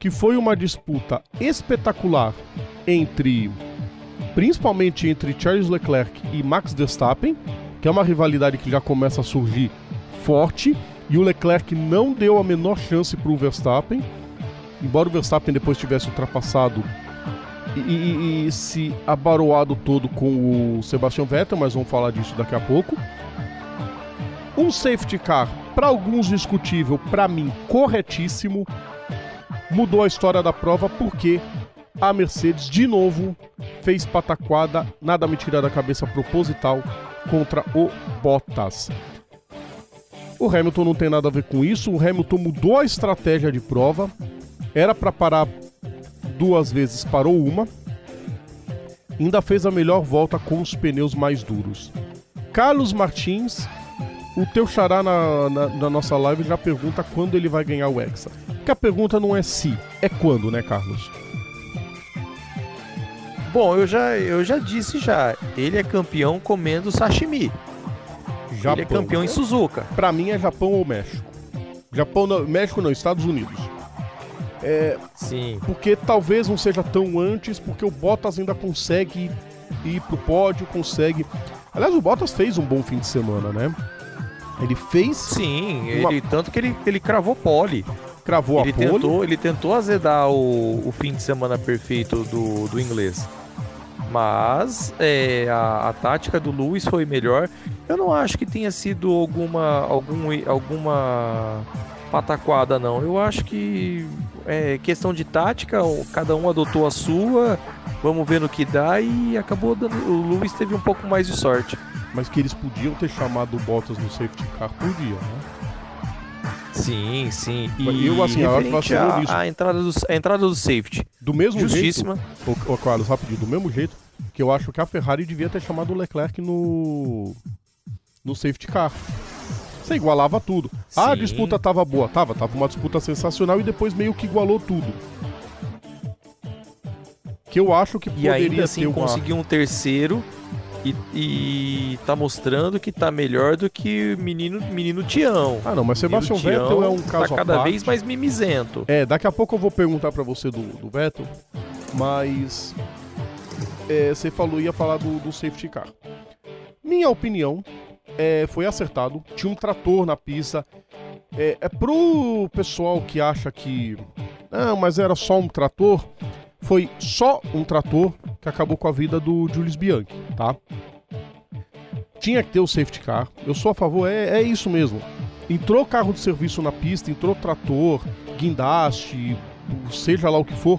que foi uma disputa espetacular entre principalmente entre Charles Leclerc e Max Verstappen, que é uma rivalidade que já começa a surgir forte, e o Leclerc não deu a menor chance para o Verstappen, embora o Verstappen depois tivesse ultrapassado e, e- e se abaroado todo com o Sebastian Vettel, mas vamos falar disso daqui a pouco. Um safety car, para alguns discutível, para mim corretíssimo, mudou a história da prova porque a Mercedes de novo fez pataquada, nada me tira da cabeça proposital contra o Bottas. O Hamilton não tem nada a ver com isso, o Hamilton mudou a estratégia de prova, era para parar duas vezes, parou uma, ainda fez a melhor volta com os pneus mais duros. Carlos Martins, o teu xará na, na- na nossa live já pergunta quando ele vai ganhar o Hexa. Porque a pergunta não é se, é quando, né, Carlos? Bom, eu já, eu já disse já, ele é campeão comendo sashimi. Ele é campeão em Suzuka. Pra mim é Japão ou México. Japão não, México não, Estados Unidos. Sim. Porque talvez não seja tão antes, porque o Bottas ainda consegue ir pro pódio, consegue. Aliás, o Bottas fez um bom fim de semana, né? Ele fez, Sim, Uma- ele tanto que ele, ele cravou pole. cravou Ele a pole. tentou, ele tentou azedar o, o fim de semana perfeito do, do inglês. Mas é, a, a tática do Lewis foi melhor. Eu não acho que tenha sido alguma, algum, alguma pataquada, não. Eu acho que é questão de tática, cada um adotou a sua. Vamos ver no que dá e acabou dando. O Lewis teve um pouco mais de sorte. Mas que eles podiam ter chamado o Bottas no safety car, podia, né? Sim, sim. E Eu, assim, a, nisso. a entrada do, a entrada do safety. Do mesmo Justíssima. jeito. Ô, ô, Carlos, rapidinho, do mesmo jeito que eu acho que a Ferrari devia ter chamado o Leclerc no. no safety car. Você igualava tudo. Ah, a Sim. disputa tava boa. Tava, tava uma disputa sensacional e depois meio que igualou tudo. Que eu acho que E poderia ainda ter assim uma... conseguiu um terceiro e, e tá mostrando que tá melhor do que o menino, menino Tião. Ah, não, mas Sebastian Menino Vettel Tião é um caso Tá cada vez mais mimizento. É, daqui a pouco eu vou perguntar pra você do, do Vettel, mas é, você falou ia falar do, do safety car. Minha opinião é, foi acertado. Tinha um trator na pista. É, é pro pessoal que acha que não, mas era só um trator. Foi só um trator que acabou com a vida do Julius Bianchi, tá? tinha que ter o safety car. Eu sou a favor, é, é isso mesmo. Entrou carro de serviço na pista, entrou trator, guindaste, seja lá o que for,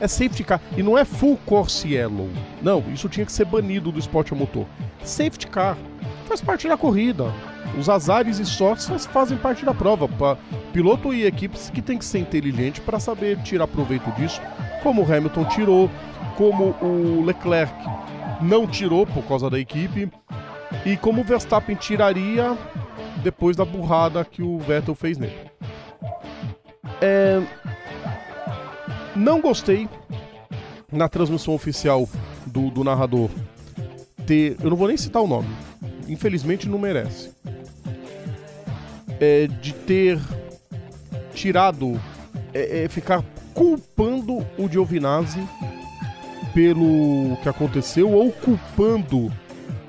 é safety car. E não é full course yellow. Não, isso tinha que ser banido do esporte a motor. Safety car faz parte da corrida. Os azares e sortes fazem parte da prova. Piloto e equipes que tem que ser inteligente para saber tirar proveito disso, como o Hamilton tirou, como o Leclerc não tirou por causa da equipe, e como o Verstappen tiraria depois da burrada que o Vettel fez nele. É... Não gostei na transmissão oficial do, do narrador ter. Eu não vou nem citar o nome, infelizmente não merece. É, de ter tirado. É, é, ficar culpando o Giovinazzi pelo que aconteceu ou culpando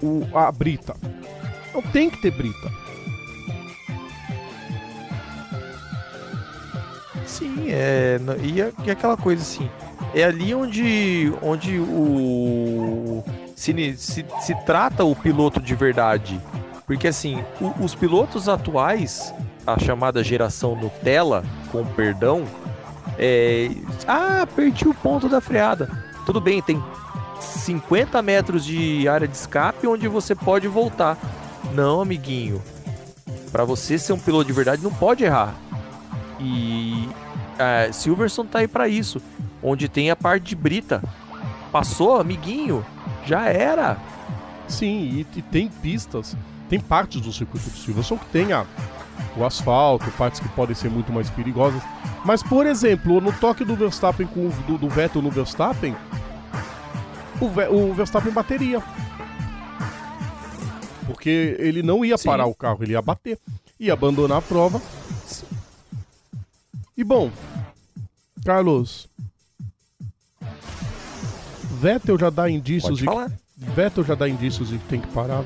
o, a Brita. Não tem que ter Brita. Sim, é. E, e aquela coisa assim. É ali onde, onde o. Se, se, se trata o piloto de verdade. Porque assim, o, os pilotos atuais, a chamada geração Nutella, com perdão, é. Ah, perdi o ponto da freada. Tudo bem, tem 50 metros de área de escape onde você pode voltar. Não, amiguinho. Para você ser um piloto de verdade, não pode errar. E é, Silverson tá aí para isso. Onde tem a parte de brita. Passou, amiguinho. Já era. Sim, e, e tem pistas, tem partes do circuito de Silverson que tem a, o asfalto, partes que podem ser muito mais perigosas. Mas, por exemplo, no toque do Verstappen com o do, do Vettel no Verstappen, o, o Verstappen bateria. Porque ele não ia parar Sim. o carro, ele ia bater. Ia abandonar a prova. E bom, Carlos. Vettel já dá indícios de falar. Vettel já dá indícios de que tem que parar.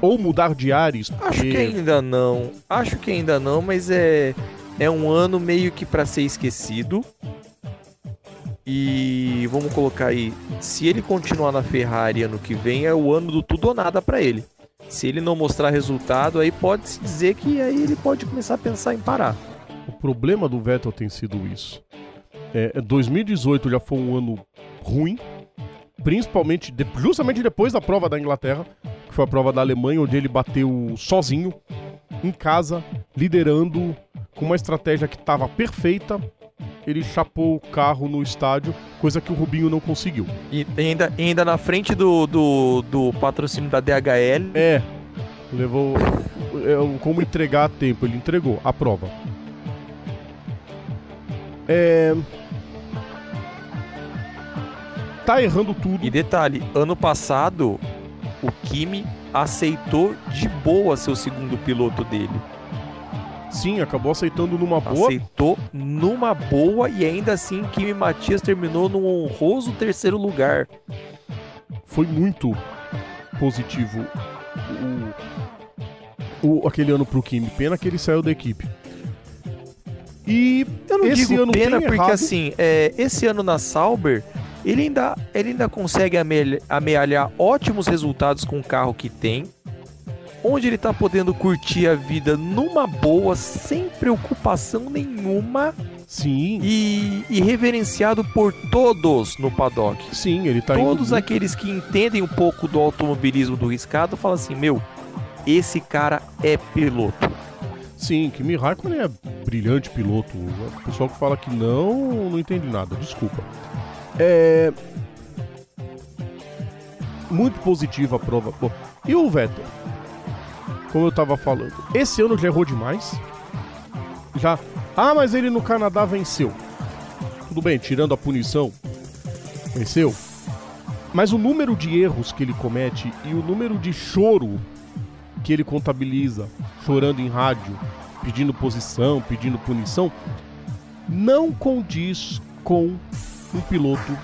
Ou mudar de ares. Porque... Acho que ainda não. Acho que ainda não, mas é é um ano meio que para ser esquecido. E vamos colocar aí, se ele continuar na Ferrari ano que vem, é o ano do tudo ou nada para ele. Se ele não mostrar resultado, aí pode se dizer que aí ele pode começar a pensar em parar. O problema do Vettel tem sido isso. É, 2018 já foi um ano ruim, principalmente justamente depois da prova da Inglaterra, que foi a prova da Alemanha, onde ele bateu sozinho, em casa, liderando, com uma estratégia que estava perfeita, ele chapou o carro no estádio, coisa que o Rubinho não conseguiu. E ainda, ainda na frente do, do, do patrocínio da DHL. É, levou é, como entregar a tempo, ele entregou a prova. É... Tá errando tudo. E detalhe, ano passado o Kimi aceitou de boa ser o segundo piloto dele. Sim, acabou aceitando numa boa. Aceitou numa boa e ainda assim Kimi Matias terminou num honroso terceiro lugar. Foi muito positivo o, o aquele ano pro Kimi. Pena que ele saiu da equipe. E eu não esse digo ano pena porque errado. assim, é, esse ano na Sauber ele ainda, ele ainda consegue amealhar ótimos resultados com o carro que tem onde ele tá podendo curtir a vida numa boa, sem preocupação nenhuma. Sim. E, e reverenciado por todos no paddock. Sim, ele tá Todos indo... aqueles que entendem um pouco do automobilismo do riscado falam assim: meu, esse cara é piloto. Sim, Kimi Raikkonen é brilhante piloto. O pessoal que fala que não, não entende nada, desculpa. É. Muito positiva a prova. Pô, e o Vettel? Como eu tava falando, esse ano já errou demais. Já. Ah, mas ele no Canadá venceu. Tudo bem, tirando a punição, venceu. Mas o número de erros que ele comete e o número de choro que ele contabiliza, chorando em rádio, pedindo posição, pedindo punição, não condiz com um piloto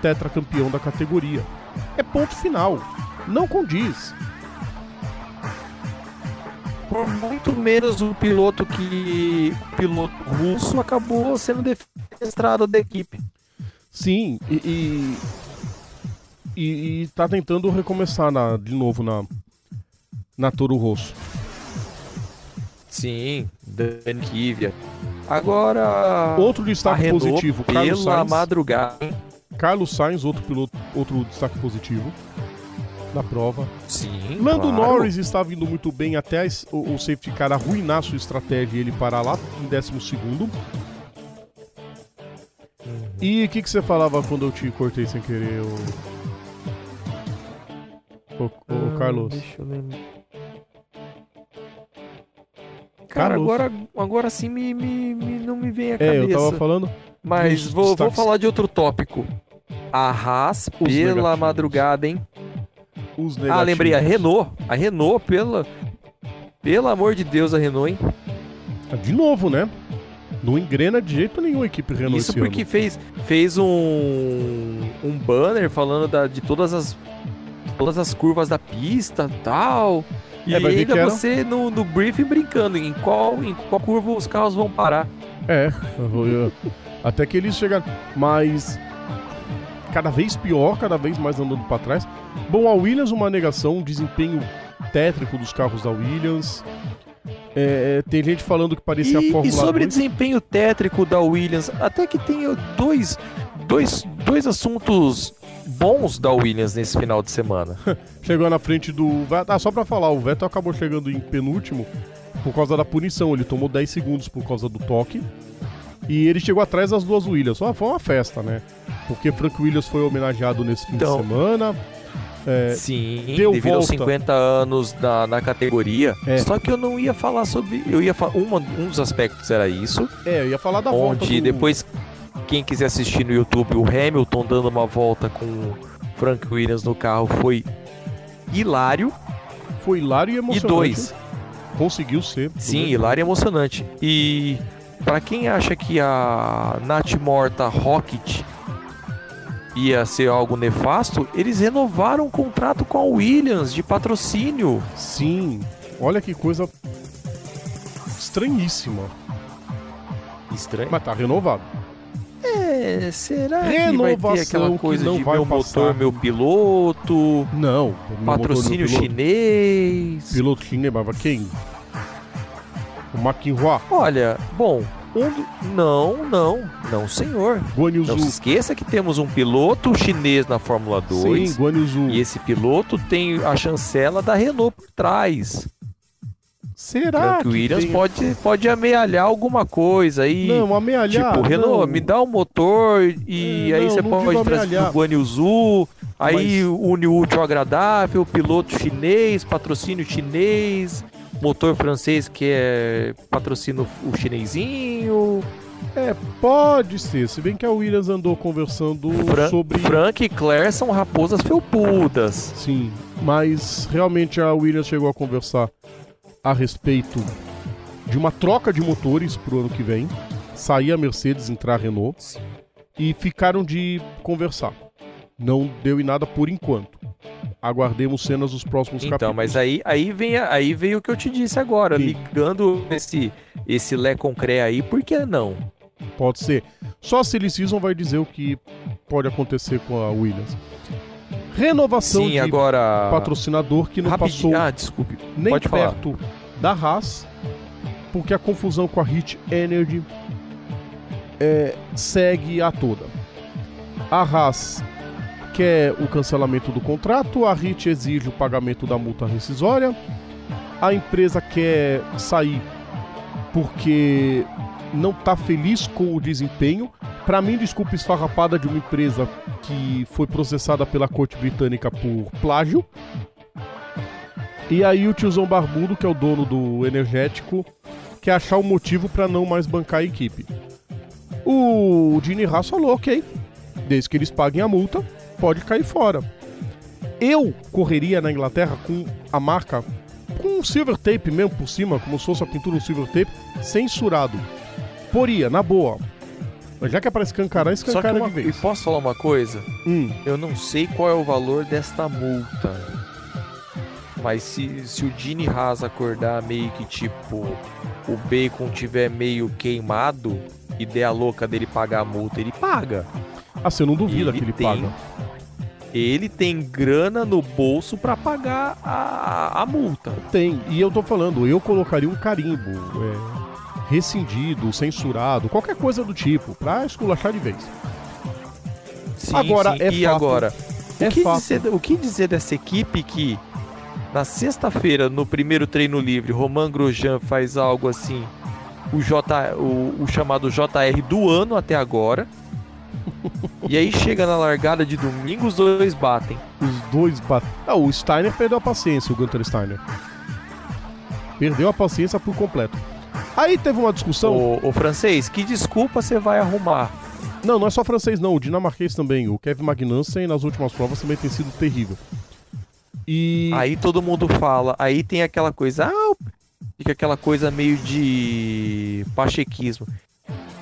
tetracampeão da categoria. É ponto final. Não condiz por muito menos o piloto que o piloto russo acabou sendo defenestrado da equipe. Sim, e, e, e, tá tentando recomeçar na, de novo na, na Toro Rosso. Sim, Dani Kivia. Agora. Outro destaque Renault, positivo, Carlos pela Sainz. madrugada. Carlos Sainz, outro piloto, outro destaque positivo da prova. Sim. Lando claro. Norris está vindo muito bem até o, o safety car arruinar sua estratégia e ele parar lá em 12 segundo. E o que, que você falava quando eu te cortei sem querer, o, o, o Ah, Carlos? Deixa eu lembrar. Cara, Carlos. agora, agora sim me, me, me- não me vem a É, cabeça. eu tava falando. Mas vou, vou falar de outro tópico. A Haas pela negativos. madrugada, hein? Os Ah, negativos. lembrei, a Renault. A Renault, pela... Pelo amor de Deus, a Renault, hein? Ah, De novo, né? Não engrena de jeito nenhum a equipe Renault Isso porque ano. fez, fez um, um banner falando da- de todas as, todas as curvas da pista tal. E É, vai ver ainda era- você no, no briefing brincando em qual, em qual curva os carros vão parar. É, até que eles chegaram. Mas cada vez pior, cada vez mais andando pra trás. Bom, a Williams, uma negação, um desempenho tétrico dos carros da Williams. É, tem gente falando que parecia a E, Fórmula e sobre 2. desempenho tétrico da Williams, até que tem dois, dois, dois assuntos bons da Williams nesse final de semana. Chegou na frente do. Vettel. Ah, só pra falar, o Vettel acabou chegando em penúltimo por causa da punição. Ele tomou 10 segundos por causa do toque. E ele chegou atrás das duas Williams. Foi uma festa, né? Porque Frank Williams foi homenageado nesse fim Então. de semana. É, Sim, deu devido aos volta. 50 anos na, na categoria. É. Só que eu não ia falar sobre. Eu ia falar. Um dos aspectos era isso. é, eu ia falar da volta. onde do- depois, quem quiser assistir no YouTube, o Hamilton dando uma volta com Frank Williams no carro foi hilário. Foi hilário e E emocionante. dois, Conseguiu ser. sim, hilário e emocionante. E pra quem acha que a Nath Morta Rocket ia ser algo nefasto, eles renovaram o contrato com a Williams de patrocínio. Sim. Olha que coisa estranhíssima. Estranho. Mas tá renovado. É, será que vai ter Renovação aquela que coisa não de vai meu passar. motor, meu piloto, Não. meu patrocínio motor, piloto, chinês? Piloto chinês, mas quem? O Maquinhua. Olha, bom, um não, não, não, senhor. Guan Yu Não se esqueça que temos um piloto chinês na Fórmula 2 Sim, Guan Yu Zhu. e esse piloto tem a chancela da Renault por trás. Será que Williams tem- pode, pode amealhar alguma coisa aí. Não, amealhar. Tipo, Renault, não. me dá um motor e É, aí não, você não pode trazer amealhar. do Guan Yu Zhu, aí Mas- une o útil agradável, piloto chinês, patrocínio chinês, motor francês que é patrocínio o chinesinho. É, pode ser. Se bem que a Williams andou conversando Fran sobre. Frank e Claire são raposas felpudas. Sim, mas realmente a Williams chegou a conversar a respeito de uma troca de motores pro ano que vem. Sair a Mercedes, entrar a Renault. E ficaram de conversar. Não deu em nada por enquanto. Aguardemos cenas dos próximos Então, capítulos. mas aí, aí, vem, aí veio o que eu te disse agora, Sim. ligando esse, esse Lé Concré aí, por que não? Pode ser. Só a Silly Season vai dizer o que pode acontecer com a Williams. Renovação Sim, de agora. patrocinador que não Rapidinho. passou Ah, desculpe. nem pode falar. perto da Haas, porque a confusão com a Hit Energy é, segue a toda. A Haas quer o cancelamento do contrato, a Hit exige o pagamento da multa rescisória, a empresa quer sair porque não está feliz com o desempenho. Para mim, desculpa esfarrapada de uma empresa que foi processada pela corte britânica por plágio. E aí o tiozão barbudo, que é o dono do energético, quer achar um motivo para não mais bancar a equipe. O Gini Haas falou, ok, desde que eles paguem a multa, pode cair fora. Eu correria na Inglaterra com a marca com um silver tape mesmo por cima, como se fosse a pintura um silver tape, censurado. Poria, na boa. Mas já que é pra escancarar, Só que escancara uma, de e vez. posso falar uma coisa? Hum, Eu não sei qual é o valor desta multa. Mas se, se o Gene Haas acordar meio que tipo o bacon tiver meio queimado e der a louca dele pagar a multa, ele paga. ah, você não duvida Ele que ele tem- paga. Ele tem grana no bolso para pagar a, a multa. Tem, e eu tô falando, eu colocaria um carimbo é, rescindido, censurado, qualquer coisa do tipo, pra esculachar de vez. Sim, agora, sim. É e fato, agora? É o, que dizer, o que dizer dessa equipe que na sexta-feira, no primeiro treino livre, Romain Grosjean faz algo assim, o, J, o, o chamado JR do ano até agora. e aí chega na largada de domingo, os dois batem. Os dois batem. Ah, o Steiner perdeu a paciência, o Gunter Steiner. Perdeu a paciência por completo. Aí teve uma discussão. O, o francês, que desculpa você vai arrumar? Não, não é só francês, não. O dinamarquês também. O Kevin Magnussen nas últimas provas também tem sido terrível. E. Aí todo mundo fala. Aí tem aquela coisa. Ah, fica aquela coisa meio de pachequismo.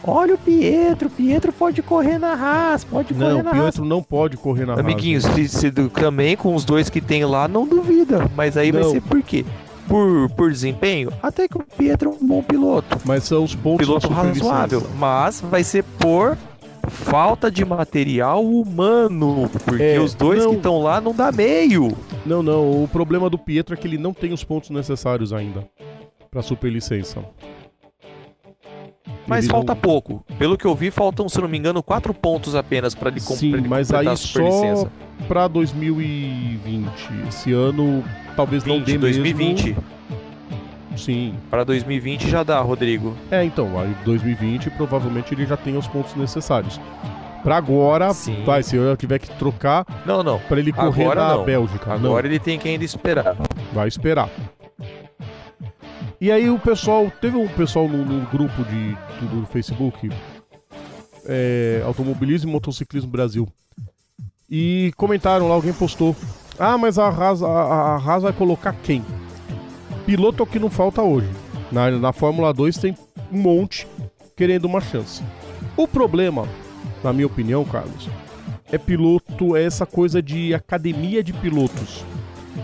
Olha o Pietro, Pietro pode correr na Haas, pode correr não, na Pietro não pode correr na Amiguinhos, Haas. Amiguinhos, se, se, também com os dois que tem lá, não duvida. Mas aí não. vai ser por quê? Por, por desempenho? Até que o Pietro é um bom piloto. Mas são os pontos Piloto razoável. Mas vai ser por falta de material humano. Porque é, os dois não. que estão lá não dá meio. Não, não. O problema do Pietro é que ele não tem os pontos necessários ainda para superlicença. Mas falta não... pouco. Pelo que eu vi, faltam, se não me engano, quatro pontos apenas para ele, Sim, ele mas aí só para 2020. Esse ano talvez 20, não dê 2020. mesmo. Sim. Para 2020 já dá, Rodrigo. É, então, aí 2020 provavelmente ele já tem os pontos necessários. Para agora, Sim. vai, se eu tiver que trocar. Não, não. Para ele correr agora na não. Bélgica. Agora não. ele tem que ainda esperar. Vai esperar. E aí o pessoal, teve um pessoal no, no grupo de, do, do Facebook, é, Automobilismo e Motociclismo Brasil. E comentaram lá, alguém postou. Ah, mas a Haas, a, a Haas vai colocar quem? Piloto é que não falta hoje. Na, na Fórmula 2 tem um monte querendo uma chance. O problema, na minha opinião, Carlos, é piloto, é essa coisa de academia de pilotos.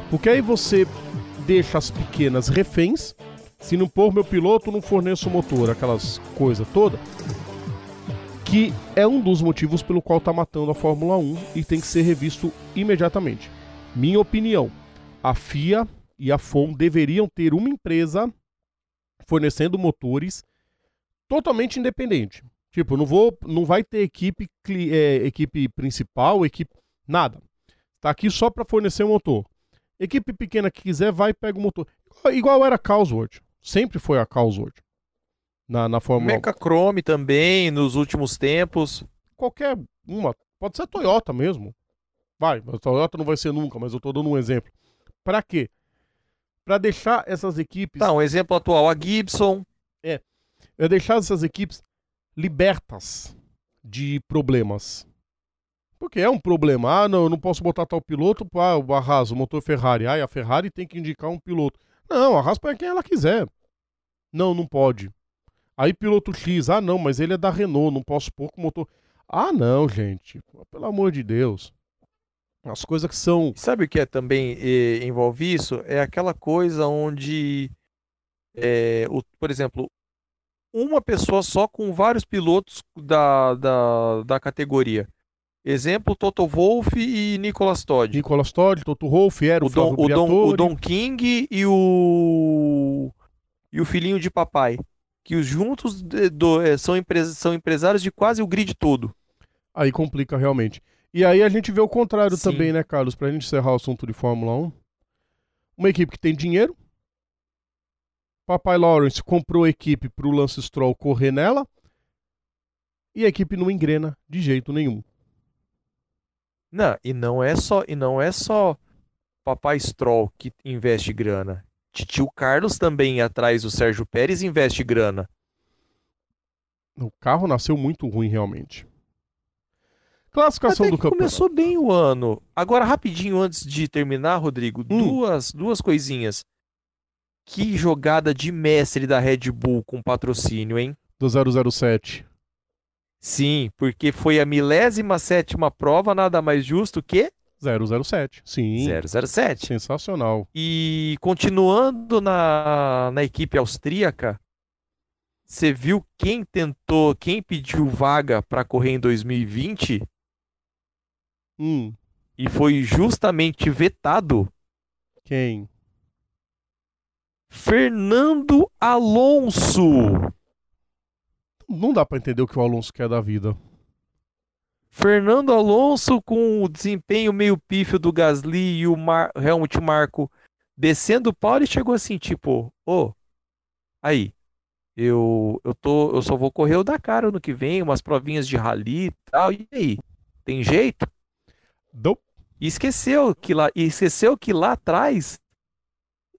Porque aí você deixa as pequenas reféns se não pôr meu piloto, não forneço motor, aquelas coisas toda. Que é um dos motivos pelo qual tá matando a Fórmula 1 e tem que ser revisto imediatamente. Minha opinião: a FIA e a FOM deveriam ter uma empresa fornecendo motores totalmente independente. Tipo, não vou, não vai ter equipe, é, equipe principal, equipe nada. Tá aqui só para fornecer o motor. Equipe pequena que quiser vai pega o motor. Igual era a Cosworth. Sempre foi a Cosworth. Na, na Fórmula Mecha Chrome também, nos últimos tempos. Qualquer uma. Pode ser a Toyota mesmo. Vai, a Toyota não vai ser nunca, mas eu tô dando um exemplo. Para quê? Para deixar essas equipes. Tá, um exemplo atual, a Gibson. É. É deixar essas equipes libertas de problemas. Porque é um problema. Ah, não, eu não posso botar tal piloto. Ah, o arraso, o motor Ferrari. Ah, a Ferrari tem que indicar um piloto. Não, a raspa é quem ela quiser. Não, não pode. Aí piloto X, ah não, mas ele é da Renault, não posso pôr com motor. Ah não, gente, pelo amor de Deus. As coisas que são. Sabe o que é também eh, envolve isso? É aquela coisa onde, é, o, por exemplo, uma pessoa só com vários pilotos da, da, da categoria. Exemplo, Toto Wolff e Nicolas Todd. Nicolas Todd, Toto Wolff, era o, o Dom, o Dom, o Dom King e o e o filhinho de papai, que os juntos do, é, são, empresa, são empresários de quase o grid todo. Aí complica realmente. E aí a gente vê o contrário Sim. também, né, Carlos? Pra gente encerrar o assunto de Fórmula 1. Uma equipe que tem dinheiro. Papai Lawrence comprou a equipe pro Lance Stroll correr nela. E a equipe não engrena de jeito nenhum. Não, e não é só, e não é só Papai Stroll que investe grana. Tio Carlos também atrás do Sérgio Pérez investe grana. O carro nasceu muito ruim realmente. Classificação do campeonato. Começou bem o ano. Agora rapidinho antes de terminar, Rodrigo, hum. duas duas coisinhas. Que jogada de mestre da Red Bull com patrocínio, hein? Do 007. Sim, porque foi a milésima sétima prova, nada mais justo que 007. Sim. 007. Sensacional. E continuando na, na equipe austríaca, você viu quem tentou, quem pediu vaga para correr em 2020? Hum. e foi justamente vetado Quem? Fernando Alonso. Não dá pra entender o que o Alonso quer da vida. Fernando Alonso com o desempenho meio pífio do Gasly e o Mar Helmut Marco descendo o pau, ele chegou assim, tipo, ô, aí, eu, eu, tô, eu só vou correr o Dakar ano que vem, umas provinhas de rally e tal, e aí, tem jeito? Não. E esqueceu que lá, e esqueceu que lá atrás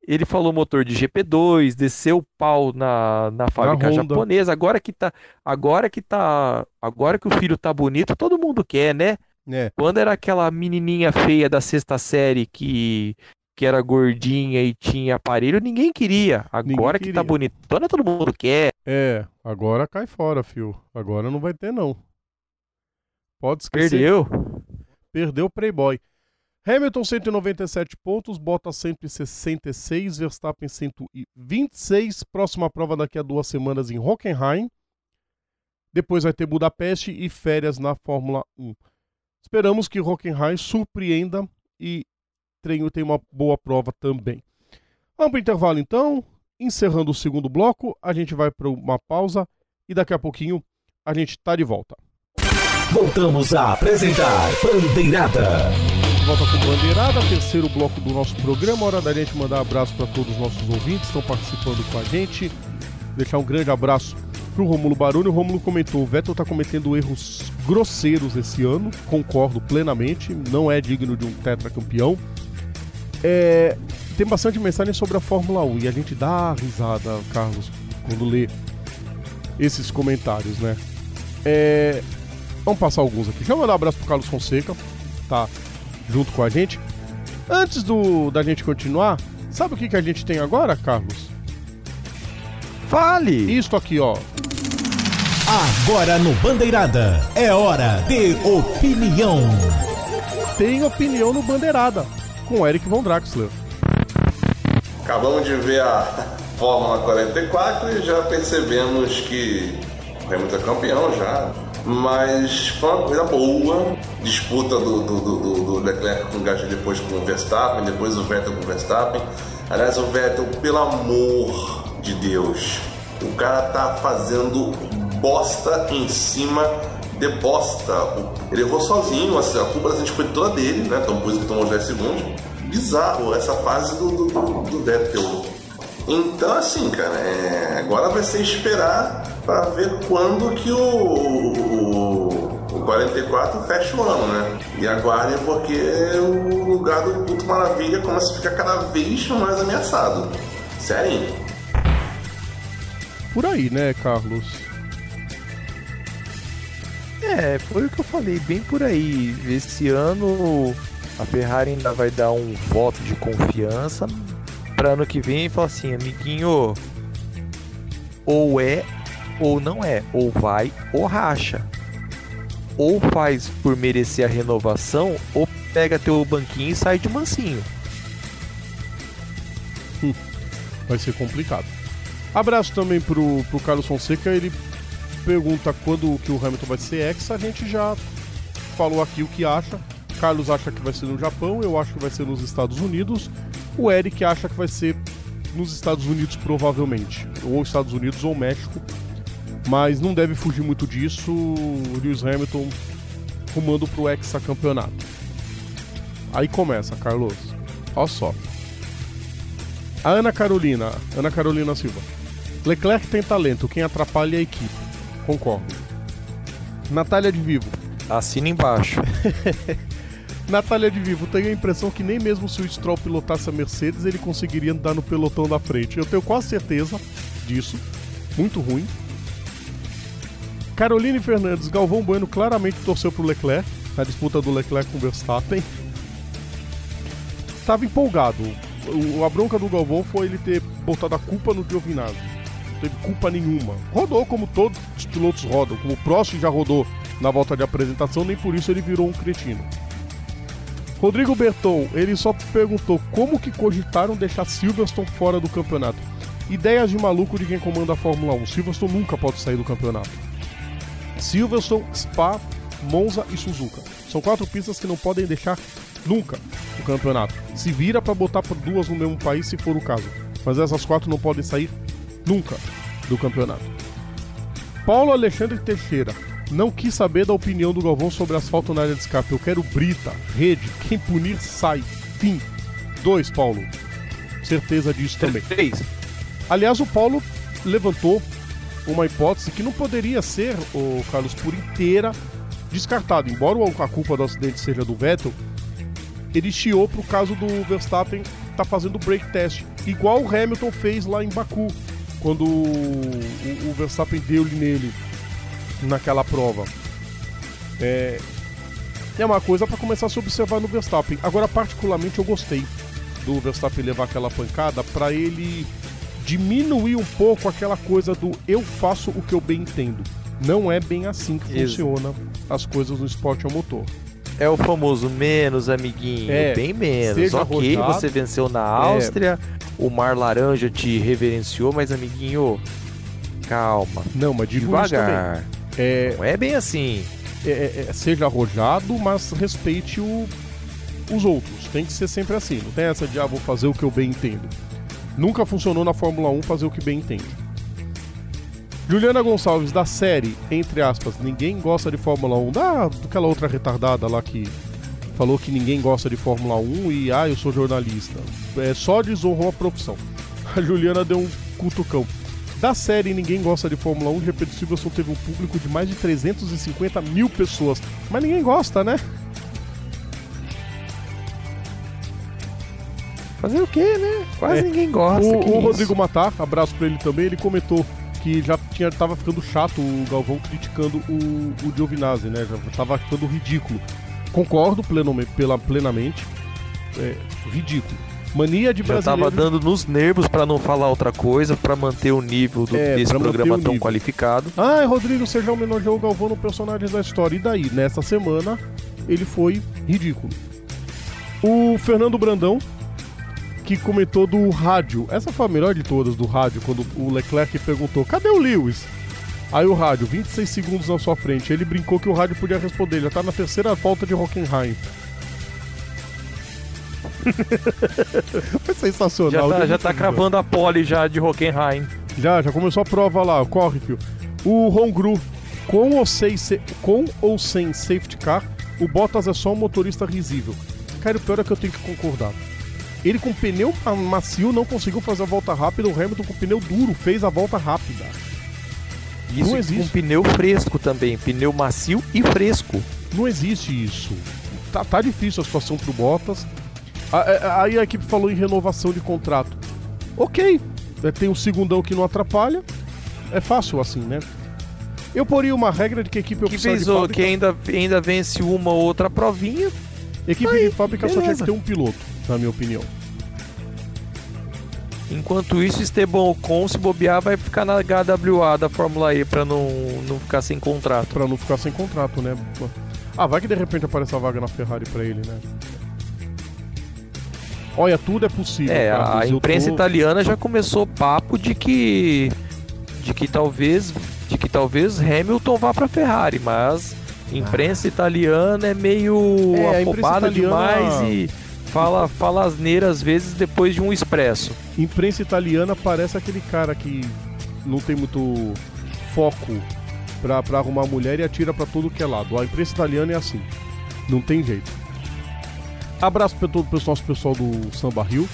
ele falou motor de GP2, desceu o pau na, na fábrica Honda. japonesa. Agora que tá, agora que tá, agora que o filho tá bonito, todo mundo quer, né? É. Quando era aquela menininha feia da sexta série que que era gordinha e tinha aparelho, ninguém queria. Agora que tá queria. bonitona, todo mundo quer. É, agora cai fora, fio. Agora não vai ter, não. Pode esquecer. Perdeu. Perdeu o Playboy. Hamilton 197 pontos, Bottas 166, Verstappen 126. Próxima prova daqui a duas semanas em Hockenheim. Depois vai ter Budapeste e férias na Fórmula 1. Esperamos que Hockenheim surpreenda e treino tenha uma boa prova também. Vamos para o intervalo então. Encerrando o segundo bloco, a gente vai para uma pausa e daqui a pouquinho a gente está de volta. Voltamos a apresentar Bandeirada. De volta com Bandeirada, terceiro bloco do nosso programa. Hora da gente mandar abraço para todos os nossos ouvintes que estão participando com a gente. Deixar um grande abraço pro Rômulo Baroni. O Rômulo comentou: o Vettel está cometendo erros grosseiros esse ano. Concordo plenamente. Não é digno de um tetracampeão. É, tem bastante mensagem sobre a Fórmula 1 e a gente dá risada, Carlos, quando lê esses comentários, né? É, vamos passar alguns aqui. Já mandar um abraço pro Carlos Fonseca, tá junto com a gente. Antes do da gente continuar, sabe o que, que a gente tem agora, Carlos? Fale! Isto aqui, ó. Agora no Bandeirada é hora de opinião. Tem opinião no Bandeirada com o Eric Von Draxler. Acabamos de ver a Fórmula 44 e já percebemos que o Hamilton é campeão já. Mas foi uma coisa boa. Disputa do, do, do, do Leclerc com o Gasly depois com o Verstappen, depois o Vettel com o Verstappen. Aliás, o Vettel, pelo amor de Deus, o cara tá fazendo bosta em cima de bosta. Ele errou sozinho, assim, a culpa da gente foi toda dele, né? Então por que tomou os 10 segundos. Bizarro essa fase do, do, do, do Vettel. Então assim, cara, é... agora vai ser esperar para ver quando que o, o, o 44 fecha o ano, né? E aguardem porque o lugar do Puto Maravilha começa a ficar cada vez mais ameaçado. Sério. Por aí, né, Carlos? É, foi o que eu falei, bem por aí. Esse ano a Ferrari ainda vai dar um voto de confiança para ano que vem e falar assim, amiguinho, ou é ou não é, ou vai ou racha. Ou faz por merecer a renovação, ou pega teu banquinho e sai de mansinho. Vai ser complicado. Abraço também pro, pro Carlos Fonseca, ele pergunta quando que o Hamilton vai ser ex, a gente já falou aqui o que acha. Carlos acha que vai ser no Japão, eu acho que vai ser nos Estados Unidos. O Eric acha que vai ser nos Estados Unidos, provavelmente. Ou Estados Unidos ou México. Mas não deve fugir muito disso. O Lewis Hamilton rumando pro hexacampeonato. Aí começa, Carlos. Olha só. A Ana Carolina, Ana Carolina Silva. Leclerc tem talento, quem atrapalha é a equipe. Concordo. Natália de Vivo. Assina embaixo. Natália de Vivo, tenho a impressão que nem mesmo se o Stroll pilotasse a Mercedes, ele conseguiria andar no pelotão da frente. Eu tenho quase certeza disso. Muito ruim. Caroline Fernandes, Galvão Bueno claramente torceu pro Leclerc, na disputa do Leclerc com o Verstappen. Tava empolgado. O- a bronca do Galvão foi ele ter botado a culpa no Giovinazzi. Não teve culpa nenhuma. Rodou como todos os pilotos rodam, como o Prost já rodou na volta de apresentação, nem por isso ele virou um cretino. Rodrigo Berton, ele só perguntou como que cogitaram deixar Silverstone fora do campeonato. Ideias de maluco de quem comanda a Fórmula 1. Silverstone nunca pode sair do campeonato. Silverstone, Spa Monza e Suzuka. São quatro pistas que não podem deixar nunca o campeonato. Se vira para botar por duas no mesmo país se for o caso, mas essas quatro não podem sair nunca do campeonato. Paulo Alexandre Teixeira não quis saber da opinião do Galvão sobre asfalto na área de escape. Eu quero brita, rede, quem punir sai. Fim. Dois, Paulo. Certeza disso também. Três. Aliás, o Paulo levantou uma hipótese que não poderia ser, o Carlos, por inteira descartada. Embora a culpa do acidente seja do Vettel, ele chiou pro caso do Verstappen tá fazendo break test, igual o Hamilton fez lá em Baku, quando o, o, o Verstappen deu-lhe nele naquela prova. É, é uma coisa para começar a se observar no Verstappen. Agora, particularmente, eu gostei do Verstappen levar aquela pancada para ele diminuir um pouco aquela coisa do eu faço o que eu bem entendo. Não é bem assim que Isso. funciona as coisas no esporte ao motor. É o famoso menos, amiguinho. É, bem menos. Ok, arrojado. você venceu na Áustria, o Mar Laranja te reverenciou, mas, amiguinho, calma. Não, mas. Devagar. É, Não é bem assim. é- é- é- seja arrojado, mas respeite o- os outros. Tem que ser sempre assim. Não tem essa de, ah, vou fazer o que eu bem entendo. Nunca funcionou na Fórmula 1 fazer o que bem entende. Juliana Gonçalves, da série, entre aspas, ninguém gosta de Fórmula 1, da, daquela outra retardada lá que falou que ninguém gosta de Fórmula 1 e, ah, eu sou jornalista. É, só desonrou a profissão. A Juliana deu um cutucão. Da série Ninguém Gosta de Fórmula 1, GP do Silverson teve um público de mais de 350 mil pessoas. Mas ninguém gosta, né? Fazer o quê, né? Quase É. ninguém gosta. O, o. Rodrigo Matar, abraço pra ele também, ele comentou que já tinha, tava ficando chato o Galvão criticando o, o Giovinazzi, né? Já tava ficando ridículo. Concordo plenamente, pela, plenamente. É, ridículo. Mania de Já brasileiro. tava dando nos nervos pra não falar outra coisa, pra manter o nível do- É, desse programa o tão qualificado. Ah, Rodrigo, você já homenageou o Galvão no personagem da história. E daí? Nessa semana, ele foi ridículo. O Fernando Brandão, que comentou do rádio. Essa foi a melhor de todas do rádio, quando o Leclerc perguntou: cadê o Lewis? Aí o rádio, 26 segundos na sua frente. Ele brincou que o rádio podia responder, já tá na terceira volta de Hockenheim. foi Já sensacional. tá, deu já tá cravando a pole já de Hockenheim. Já, já começou a prova lá, corre, fio. O Hongru, com ou, sem, se- com ou sem safety car, o Bottas é só um motorista risível. Cara, o pior é que eu tenho que concordar. Ele com pneu ma- macio não conseguiu fazer a volta rápida, o Hamilton com pneu duro fez a volta rápida. Isso Não com existe. pneu fresco também, pneu macio e fresco. Não existe isso. Tá, tá difícil a situação pro Bottas. A- a- Aí a equipe falou em renovação de contrato. Ok, é, tem um segundão que não atrapalha. É fácil assim, né? Eu poria uma regra de que a equipe Que oficial fez de fábrica, que ainda, ainda vence uma ou outra provinha. equipe Aí, de fábrica só tinha que beleza. ter um piloto, na minha opinião. Enquanto isso, Esteban Ocon, se bobear, vai ficar na HWA da Fórmula E pra não, não ficar sem contrato. Pra não ficar sem contrato, né? Ah, vai que de repente aparece a vaga na Ferrari pra ele, né? Olha, tudo é possível. É, Carlos. a imprensa tô- italiana já começou papo de que de que talvez de que talvez Hamilton vá para Ferrari, mas imprensa italiana é meio É, afobada italiana- demais e fala fala asneira às vezes depois de um expresso. Imprensa italiana parece aquele cara que não tem muito foco pra, pra arrumar mulher e atira pra todo que é lado. A imprensa italiana é assim. Não tem jeito. Abraço pra todo o nosso pessoal do Samba Rio,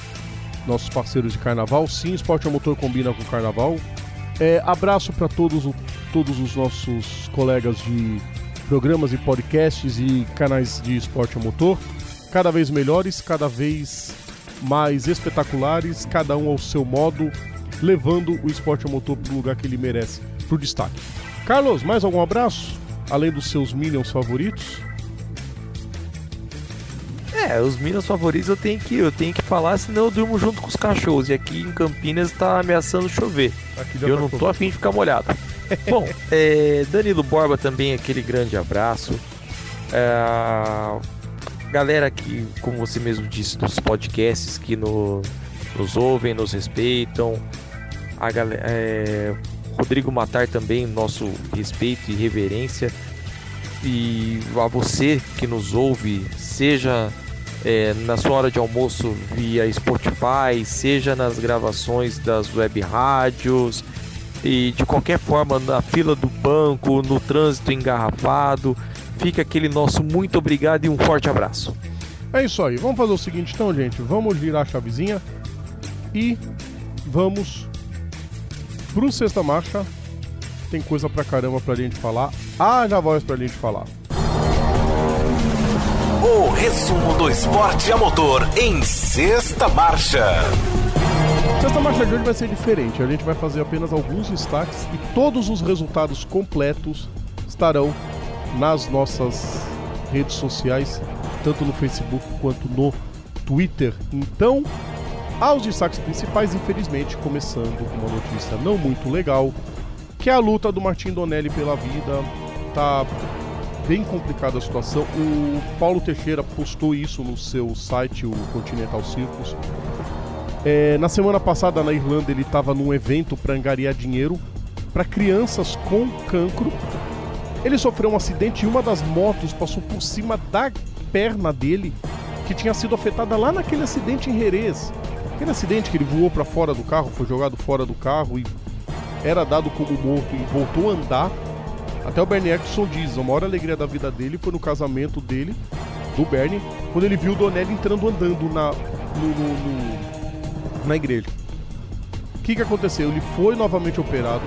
nossos parceiros de carnaval. Sim, esporte a motor combina com carnaval. É, abraço pra todos, todos os nossos colegas de programas e podcasts e canais de esporte a motor. Cada vez melhores, cada vez mais espetaculares, cada um ao seu modo, levando o esporte a motor pro lugar que ele merece, pro destaque. Carlos, mais algum abraço? Além dos seus minions favoritos? É, os Minas favoritos eu tenho que eu tenho que falar, senão eu durmo junto com os cachorros. E aqui em Campinas tá ameaçando chover. Eu tá não tô afim de ficar molhado. Bom, é, Danilo Borba também, aquele grande abraço. É, galera que, como você mesmo disse, dos podcasts que no- nos ouvem, nos respeitam. A galera, é, Rodrigo Matar também, nosso respeito e reverência. e a você que nos ouve, seja é, na sua hora de almoço via Spotify, seja nas gravações das web rádios e de qualquer forma na fila do banco, no trânsito engarrafado. Fica aquele nosso muito obrigado e um forte abraço. É isso aí. Vamos fazer o seguinte então, gente. Vamos virar a chavezinha e vamos pro Sexta Marcha. Tem coisa pra caramba pra gente falar. Haja voz pra gente falar. O resumo do esporte a motor em Sexta Marcha. Sexta Marcha de hoje vai ser diferente. A gente vai fazer apenas alguns destaques e todos os resultados completos estarão nas nossas redes sociais, tanto no Facebook quanto no Twitter. Então, aos destaques principais, infelizmente, começando com uma notícia não muito legal, que é a luta do Martin Donelli pela vida. Tá bem complicada a situação. O Paulo Teixeira postou isso no seu site, o Continental Circus. É, na semana passada na Irlanda ele estava num evento para angariar dinheiro para crianças com cancro. Ele sofreu um acidente e uma das motos passou por cima da perna dele, que tinha sido afetada lá naquele acidente em Jerez. Aquele acidente que ele voou para fora do carro, foi jogado fora do carro e era dado como morto e voltou a andar. Até o Bernie Eccleston diz, a maior alegria da vida dele foi no casamento dele, do Bernie, quando ele viu o Donelli entrando andando na, no, no, no, na igreja. O que, que aconteceu? Ele foi novamente operado,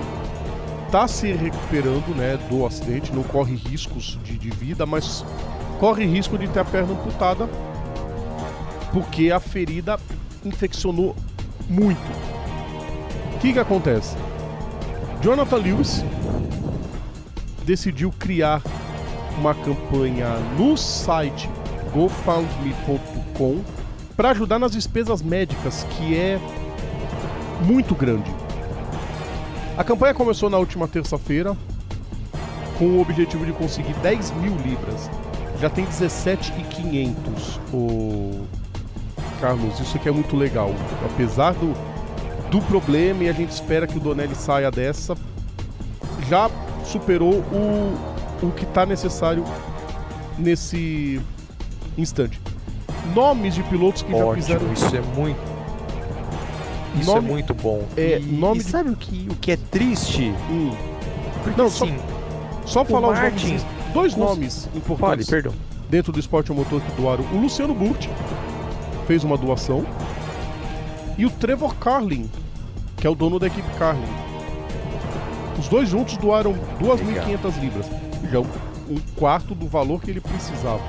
tá se recuperando né, do acidente, não corre riscos de, de vida, mas corre risco de ter a perna amputada porque a ferida infeccionou muito. O que, que acontece? Jonathan Lewis decidiu criar uma campanha no site gofundme.com para ajudar nas despesas médicas, que é muito grande. A campanha começou na última terça-feira com o objetivo de conseguir 10 mil libras. Já tem 17,500, o Carlos. Isso aqui é muito legal. Apesar do, do problema e a gente espera que o Donelli saia dessa, já superou o, o que está necessário nesse instante. Nomes de pilotos que Ótimo, já fizeram. Isso é muito. Isso Nome- é muito bom. é, e, nome e de- sabe o que, o que é triste? Hum, Porque Não, só- assim, só falar os Martin nomes. Dois cons- nomes fale, importantes perdão. dentro do esporte a motor que doaram. O Luciano Burti fez uma doação. E o Trevor Carlin, que é o dono da equipe Carlin. Os dois juntos doaram 2.500 libras. Já é um quarto do valor que ele precisava.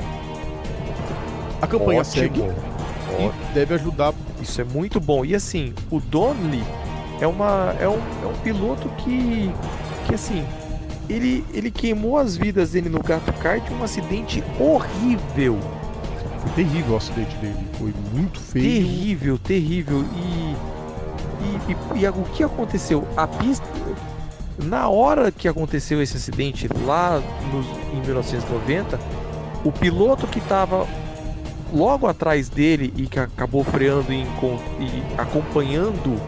A campanha Ótimo. segue Ó, e deve ajudar. Isso é muito bom. E assim, o Donnelly é, uma, é, um, é um piloto que, que assim, ele, ele queimou as vidas dele no Gato Kart um acidente horrível. Foi terrível o acidente dele. Foi muito feio. Terrível, terrível. E, e, e- e o que aconteceu? A pista. Na hora que aconteceu esse acidente, lá nos, em 1990, o piloto que estava logo atrás dele e que acabou freando e, e acompanhando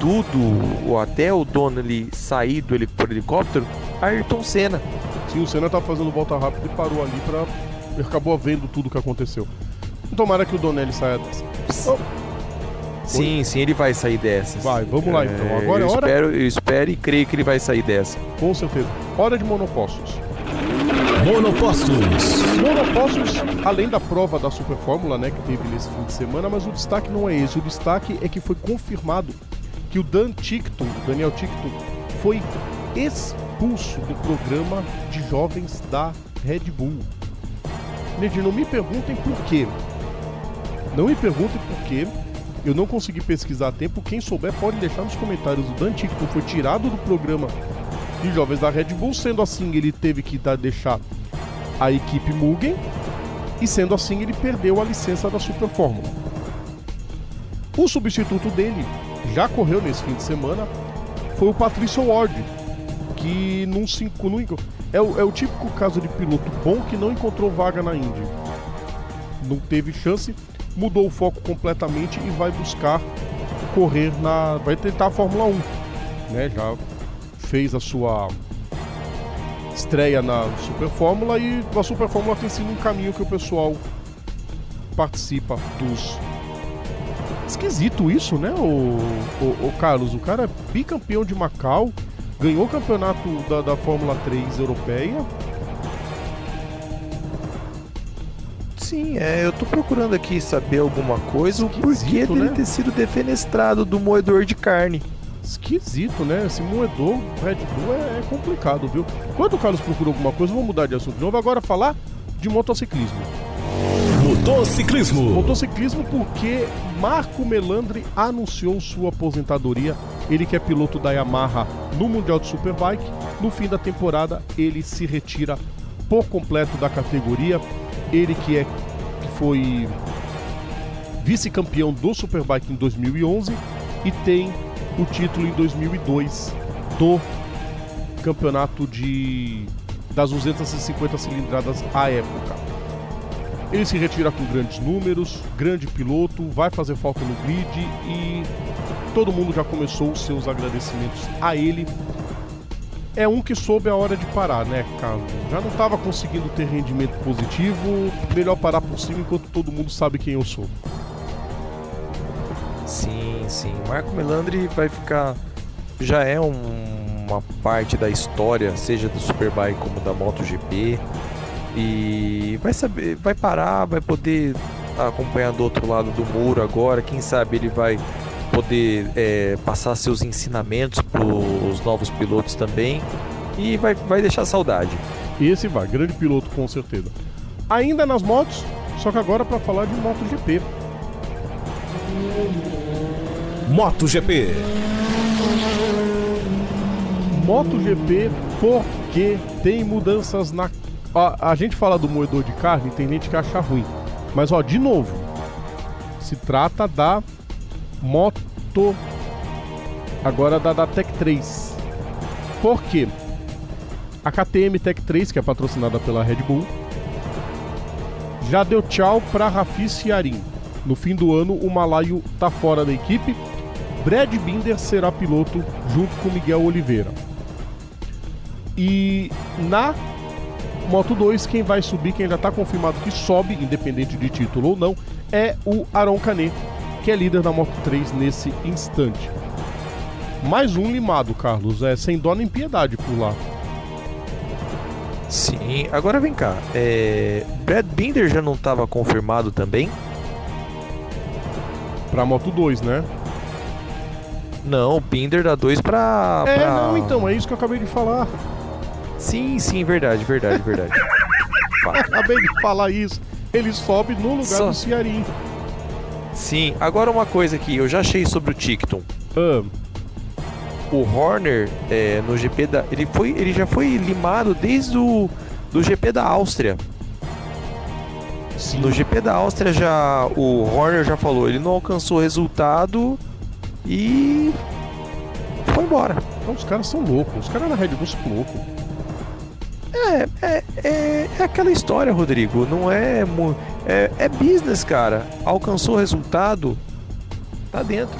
tudo, ou até o Donnelly sair do heli- por helicóptero, Ayrton Senna. Sim, o Senna tava fazendo volta rápida e parou ali. Ele acabou vendo tudo o que aconteceu. Tomara que o Donelli saia dessa. Oh, Sim, sim, ele vai sair dessa. Vai, vamos lá, então. Agora é eu hora- Espero, eu espero e creio que ele vai sair dessa. com certeza. Hora de monopostos. Monopostos. Monopostos, além da prova da Super Fórmula, né, que teve nesse fim de semana, mas o destaque não é esse. O destaque é que foi confirmado que o Dan Tickton, o Daniel Tickton, foi expulso do programa de jovens da Red Bull. Gente, não me perguntem por quê. Não me perguntem por quê. Eu não consegui pesquisar a tempo. Quem souber pode deixar nos comentários. O Dan Tickton foi tirado do programa de jovens da Red Bull. Sendo assim, ele teve que dar, deixar a equipe Mugen. E sendo assim, ele perdeu a licença da Super Fórmula. O substituto dele já correu nesse fim de semana. Foi o Patrício Ward, que enco- não enco- é, o, é o típico caso de piloto bom que não encontrou vaga na Indy. Não teve chance, mudou o foco completamente e vai buscar correr na. vai tentar a Fórmula 1. Né? Já fez a sua estreia na Super Fórmula e a Super Fórmula tem sido um caminho que o pessoal participa dos. Esquisito isso, né, o, o, o Carlos? O cara é bicampeão de Macau, ganhou o campeonato da, da Fórmula 3 europeia. Sim, é, eu tô procurando aqui saber alguma coisa, o porquê dele né? ter sido defenestrado do moedor de carne. Esquisito, né? Esse moedor Red Bull é, é complicado, viu? Quando o Carlos procurou alguma coisa, vamos mudar de assunto de novo. Agora falar de motociclismo. Motociclismo. Motociclismo porque Marco Melandri anunciou sua aposentadoria. Ele que é piloto da Yamaha no Mundial de Superbike. No fim da temporada, ele se retira por completo da categoria. Ele que é que foi vice-campeão do Superbike em 2011 e tem o título em 2002 do campeonato de das 250 cilindradas à época. Ele se retira com grandes números, grande piloto, vai fazer falta no grid e todo mundo já começou os seus agradecimentos a ele. É um que soube a hora de parar, né, Carlos? Já não estava conseguindo ter rendimento positivo, melhor parar por cima enquanto todo mundo sabe quem eu sou. Sim, sim. Marco Melandri vai ficar. Já é um- uma parte da história, seja do Superbike como da MotoGP. E vai saber, vai parar, vai poder acompanhar do outro lado do muro agora. Quem sabe ele vai poder é, passar seus ensinamentos para os novos pilotos também. E vai, vai deixar saudade. Esse vai, grande piloto com certeza. Ainda nas motos, só que agora para falar de MotoGP. MotoGP. MotoGP porque tem mudanças na. A, a gente fala do moedor de carne, tem gente que acha ruim. Mas ó, de novo, se trata da moto. Agora da, da Tech 3. Por quê? A KTM Tech 3, que é patrocinada pela Red Bull, já deu tchau para Rafi Yarin. No fim do ano, o malaio tá fora da equipe. Brad Binder será piloto junto com Miguel Oliveira. E na Moto 2, quem vai subir, quem já está confirmado que sobe, independente de título ou não, é o Aron Canet, que é líder da Moto 3 nesse instante. Mais um limado, Carlos, é sem dó nem piedade por lá. Sim, agora vem cá. É... Brad Binder já não estava confirmado também? Pra Moto 2, né? Não, o Binder dá dois pra. É, pra- não, então, é isso que eu acabei de falar. Sim, sim, verdade, verdade, verdade. Acabei de falar isso. Ele sobe no lugar Só- do Ciarim. Sim, agora uma coisa aqui, eu já achei sobre o Ticton. Ah, O Horner é, no GP da. Ele, foi, ele já foi limado desde o do GP da Áustria. sim. No GP da Áustria já. O Horner já falou, ele não alcançou resultado e. foi embora. Então, os caras são loucos. Os caras na Red Bull são loucos. É, é, é, é aquela história, Rodrigo. Não é, é. É business, cara. Alcançou resultado, tá dentro.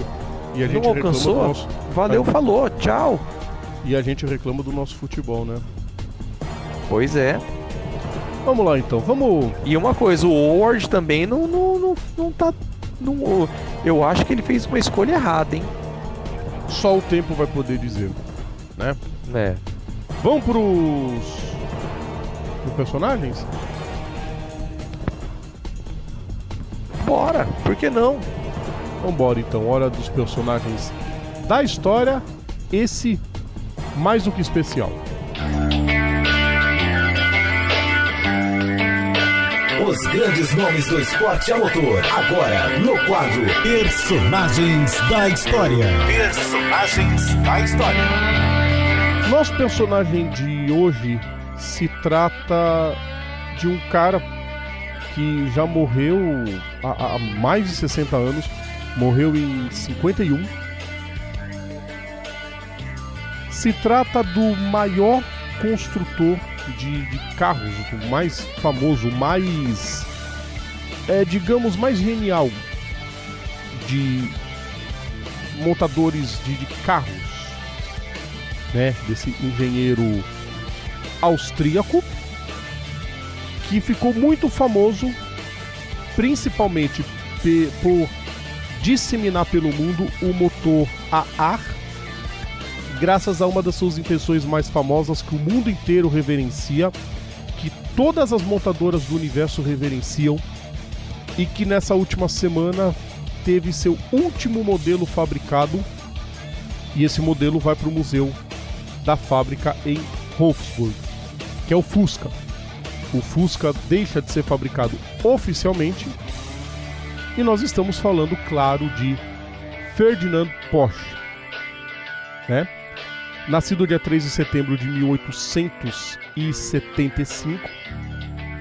E a gente Não alcançou? nosso... Valeu, falou, tchau. E a gente reclama do nosso futebol, né? Pois é. Vamos lá então, vamos. E uma coisa, o Ward também não, não, não, não tá. Não, eu acho que ele fez uma escolha errada, hein? Só o tempo vai poder dizer, né? É. Vamos pros. pros personagens? Bora, por que não? Vambora então, hora dos personagens da história. Esse mais do que especial. Os grandes nomes do esporte a motor. Agora, no quadro Personagens da História. Personagens da História. Nosso personagem de hoje se trata de um cara que já morreu há, há mais de 60 anos, morreu em 51. Se trata do maior construtor de, de carros, o mais famoso, mais, é, digamos, mais genial de montadores de, de carros né, desse engenheiro austríaco que ficou muito famoso principalmente por disseminar pelo mundo o motor a ar, graças a uma das suas invenções mais famosas que o mundo inteiro reverencia, que todas as montadoras do universo reverenciam e que nessa última semana teve seu último modelo fabricado e esse modelo vai para o museu da fábrica em Wolfsburg, que é o Fusca. O Fusca deixa de ser fabricado oficialmente e nós estamos falando, claro, de Ferdinand Porsche. Né? Nascido dia 3 de setembro de 1875,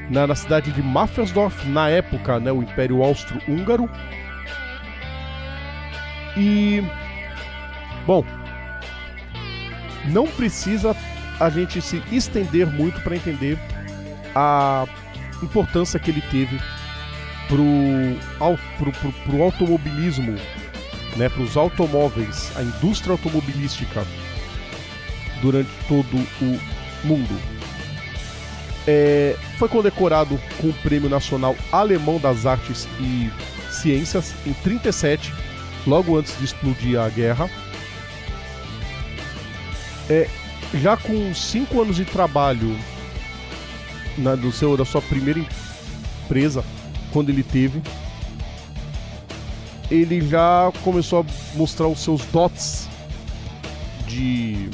na, na cidade de Mafelsdorf, na época, né, o Império Austro-Húngaro. E. Bom. Não precisa a gente se estender muito para entender a importância que ele teve pro, pro, pro, pro automobilismo, né, para os automóveis, a indústria automobilística durante todo o mundo. É, foi condecorado com o Prêmio Nacional Alemão das Artes e Ciências em 37, logo antes de explodir a guerra. É, já com cinco anos de trabalho na, do seu, da sua primeira empresa, quando ele teve, ele já começou a mostrar os seus dots de.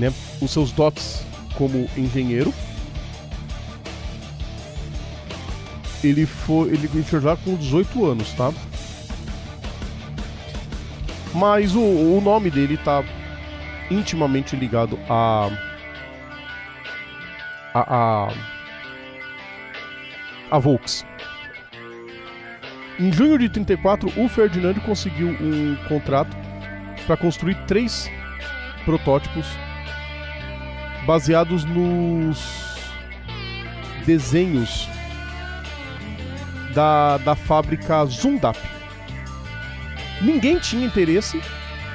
Né, os seus dots como engenheiro. Ele foi. Ele entrou com 18 anos, tá? Mas o, o nome dele tá intimamente ligado a. a, a a Volks. Em junho de 34, o Ferdinand conseguiu um contrato para construir três protótipos baseados nos desenhos da, da fábrica Zundap. Ninguém tinha interesse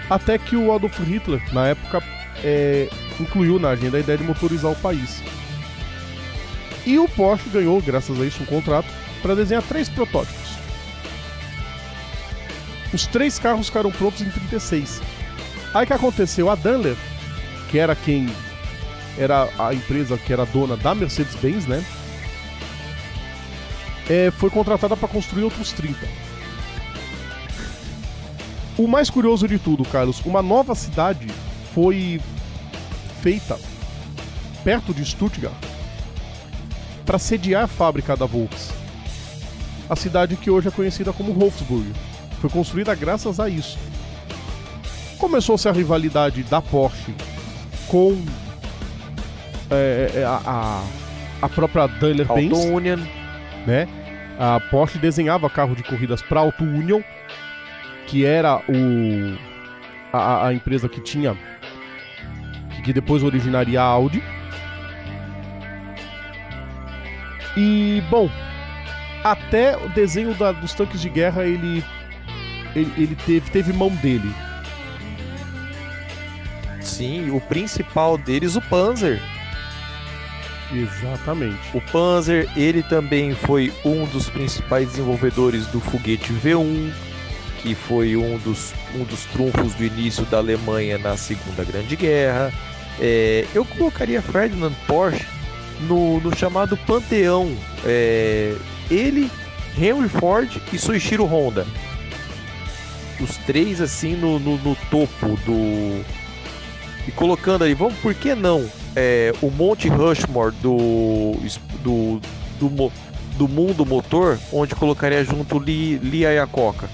até que o Adolf Hitler, na época, é, incluiu na agenda a ideia de motorizar o país. E o Porsche ganhou, graças a isso, um contrato para desenhar três protótipos. Os três carros ficaram prontos em 36. Aí que aconteceu? A Daimler, que era quem era a empresa que era dona da Mercedes-Benz, né? É, foi contratada para construir outros 30. O mais curioso de tudo, Carlos, uma nova cidade foi feita perto de Stuttgart para sediar a fábrica da Volks. A cidade que hoje é conhecida como Wolfsburg foi construída graças a isso. Começou-se a rivalidade da Porsche com é, é, é a, a, própria Daimler-Benz. Auto Union. Né? A Porsche desenhava carro de corridas para Auto Union, que era o, a, a empresa que tinha que depois originaria a Audi. E, bom, até o desenho da, dos tanques de guerra ele, ele, ele, teve, teve mão dele. Sim, o principal deles, o Panzer. Exatamente. O Panzer, ele também foi um dos principais desenvolvedores do foguete V1, que foi um dos, um dos trunfos do início da Alemanha na Segunda Grande Guerra. É, eu colocaria Ferdinand Porsche no, no chamado panteão. É, ele, Henry Ford e Soichiro Honda. Os três assim no, no, no, topo do. E colocando ali, vamos, por que não? É, o Monte Rushmore do, do, do, do mundo motor, onde colocaria junto Lee, Lee Iacocca.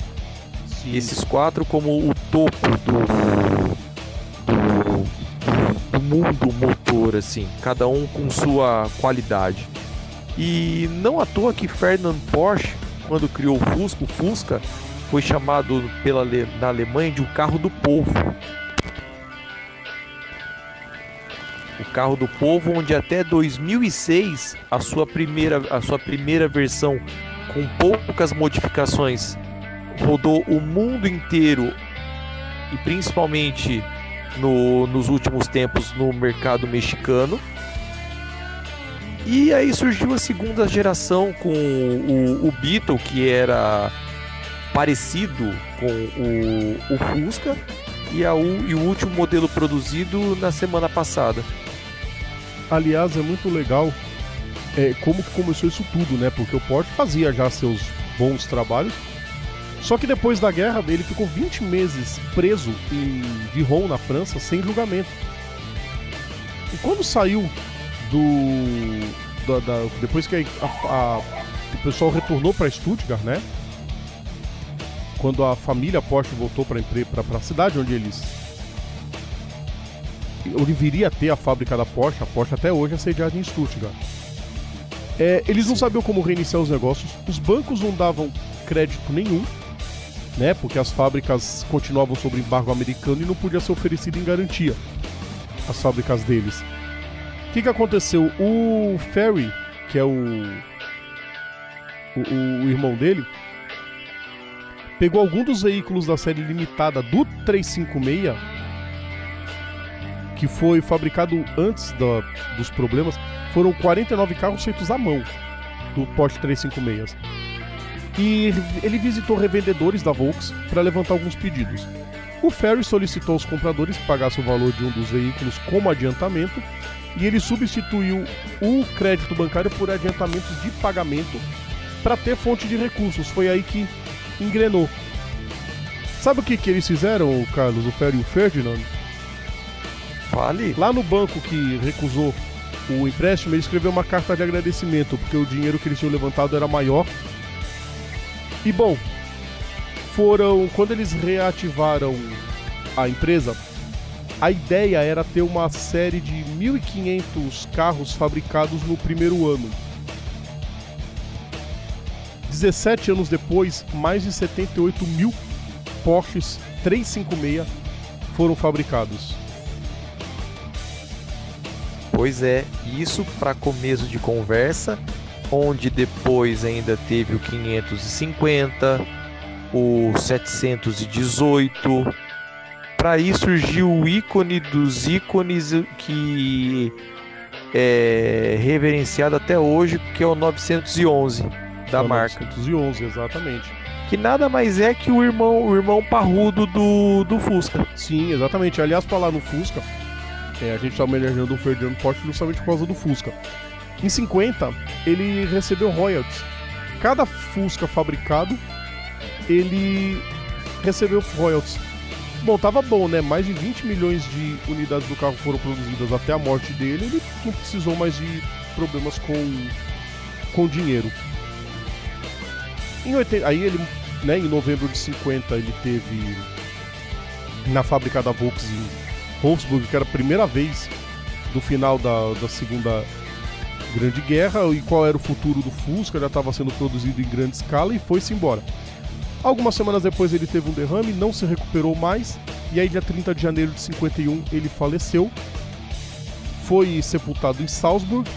Esses quatro como o topo do, do do mundo motor, assim, cada um com sua qualidade. E não à toa que Ferdinand Porsche, quando criou o Fusca, o Fusca foi chamado pela, na Alemanha de o um carro do povo. O carro do povo, onde até 2006 a sua primeira, a sua primeira versão com poucas modificações rodou o mundo inteiro e principalmente no, nos últimos tempos no mercado mexicano. E aí surgiu a segunda geração com o, o Beetle, que era parecido com o, o Fusca, e, a, e o último modelo produzido na semana passada. Aliás, é muito legal é, como que começou isso tudo, né? Porque o Porsche fazia já seus bons trabalhos, só que depois da guerra ele ficou 20 meses preso em Dijon, na França, sem julgamento. E quando saiu do. Da, da, depois que a, a, o pessoal retornou para Stuttgart, né? Quando a família Porsche voltou para a cidade onde eles. Onde viria a ter a fábrica da Porsche, a Porsche até hoje é sediada em Stuttgart. É, eles não sabiam como reiniciar os negócios, os bancos não davam crédito nenhum, né? Porque as fábricas continuavam sob embargo americano e não podia ser oferecido em garantia as fábricas deles. O que, que aconteceu? O Ferry, que é o, o, o irmão dele, pegou algum dos veículos da série limitada do 356, que foi fabricado antes dos problemas, foram 49 carros feitos à mão do Porsche 356. E ele visitou revendedores da Volks para levantar alguns pedidos. O Ferry solicitou aos compradores que pagassem o valor de um dos veículos como adiantamento e ele substituiu o crédito bancário por adiantamentos de pagamento para ter fonte de recursos. Foi aí que engrenou. Sabe o que, que eles fizeram, Carlos, o Ferry e o Ferdinand? Fale. Lá no banco que recusou o empréstimo, ele escreveu uma carta de agradecimento, porque o dinheiro que eles tinham levantado era maior. E bom, foram. Quando eles reativaram a empresa, a ideia era ter uma série de 1.500 carros fabricados no primeiro ano. 17 anos depois, mais de 78 mil Porsches 356 foram fabricados. Pois é, isso para começo de conversa, onde depois ainda teve o 550, o 718, para aí surgiu o ícone dos ícones que é reverenciado até hoje, que é o 911 da é o marca. 911, exatamente. Que nada mais é que o irmão, o irmão parrudo do, do Fusca. Sim, exatamente. Aliás, falar no Fusca, é, a gente está homenageando o Ferdinando Porsche justamente por causa do Fusca. Em 50, ele recebeu royalties. Cada Fusca fabricado, ele recebeu royalties. Bom, tava bom, né? Mais de 20 milhões de unidades do carro foram produzidas até a morte dele. Ele não precisou mais de problemas com, com dinheiro. Em 80, aí ele, né, em novembro de 50, ele teve na fábrica da Volks em Wolfsburg, que era a primeira vez do final da, da Segunda Grande Guerra, e qual era o futuro do Fusca, já estava sendo produzido em grande escala e foi-se embora. Algumas semanas depois ele teve um derrame, não se recuperou mais, e aí dia 30 de janeiro de 51 ele faleceu. Foi sepultado em Salzburg.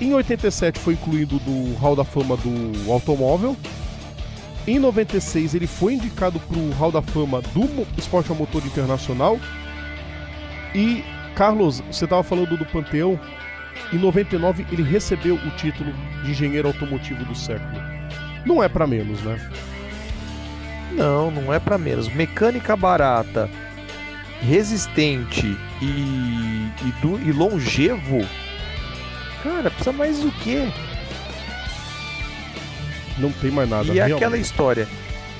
Em 87 foi incluído no Hall da Fama do automóvel. Em 96 ele foi indicado para o Hall da Fama do Esporte a Motor Internacional. E Carlos, você estava falando do Panteão. Em 99 ele recebeu o título de engenheiro automotivo do século. Não é para menos, né? Não, não é para menos. Mecânica barata, resistente e, e, do, e longevo. Cara, precisa mais do que? Não tem mais nada. E realmente. aquela história.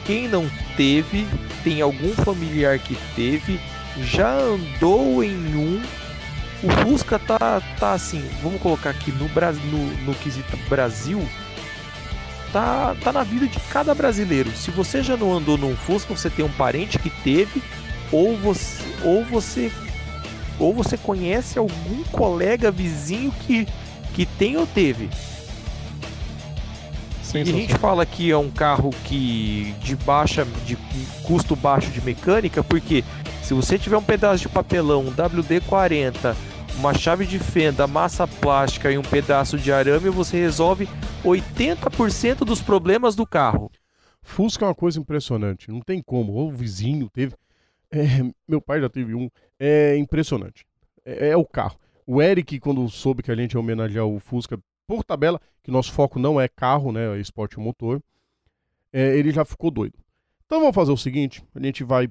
Quem não teve, tem algum familiar que teve, já andou em um. O Fusca tá, tá assim, vamos colocar aqui no, no, no quesito Brasil, tá, tá na vida de cada brasileiro. Se você já não andou num Fusca, você tem um parente que teve, ou você, ou você, ou você conhece algum colega vizinho que, que tem ou teve. E a gente fala que é um carro que de baixa, de custo baixo de mecânica, porque se você tiver um pedaço de papelão, um WD-40 uma chave de fenda, massa plástica e um pedaço de arame, você resolve 80% dos problemas do carro. Fusca é uma coisa impressionante, não tem como. O vizinho teve. É, meu pai já teve um. É impressionante. É, é, o carro. O Eric, quando soube que a gente ia homenagear o Fusca por tabela, que nosso foco não é carro, né? É esporte motor, é, ele já ficou doido. Então vamos fazer o seguinte: a gente vai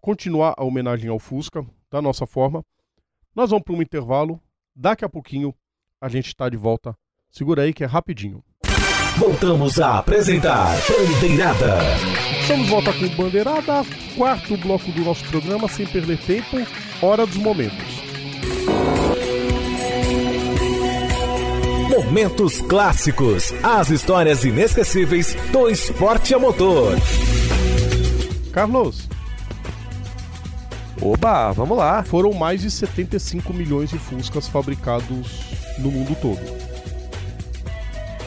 continuar a homenagem ao Fusca da nossa forma. Nós vamos para um intervalo. Daqui a pouquinho a gente está de volta. Segura aí que é rapidinho. Voltamos a apresentar Bandeirada. Estamos de volta com Bandeirada, quarto bloco do nosso programa, sem perder tempo, Hora dos Momentos. Momentos clássicos, as histórias inesquecíveis do esporte a motor. Carlos. Oba, vamos lá. Foram mais de 75 milhões de Fuscas fabricados no mundo todo.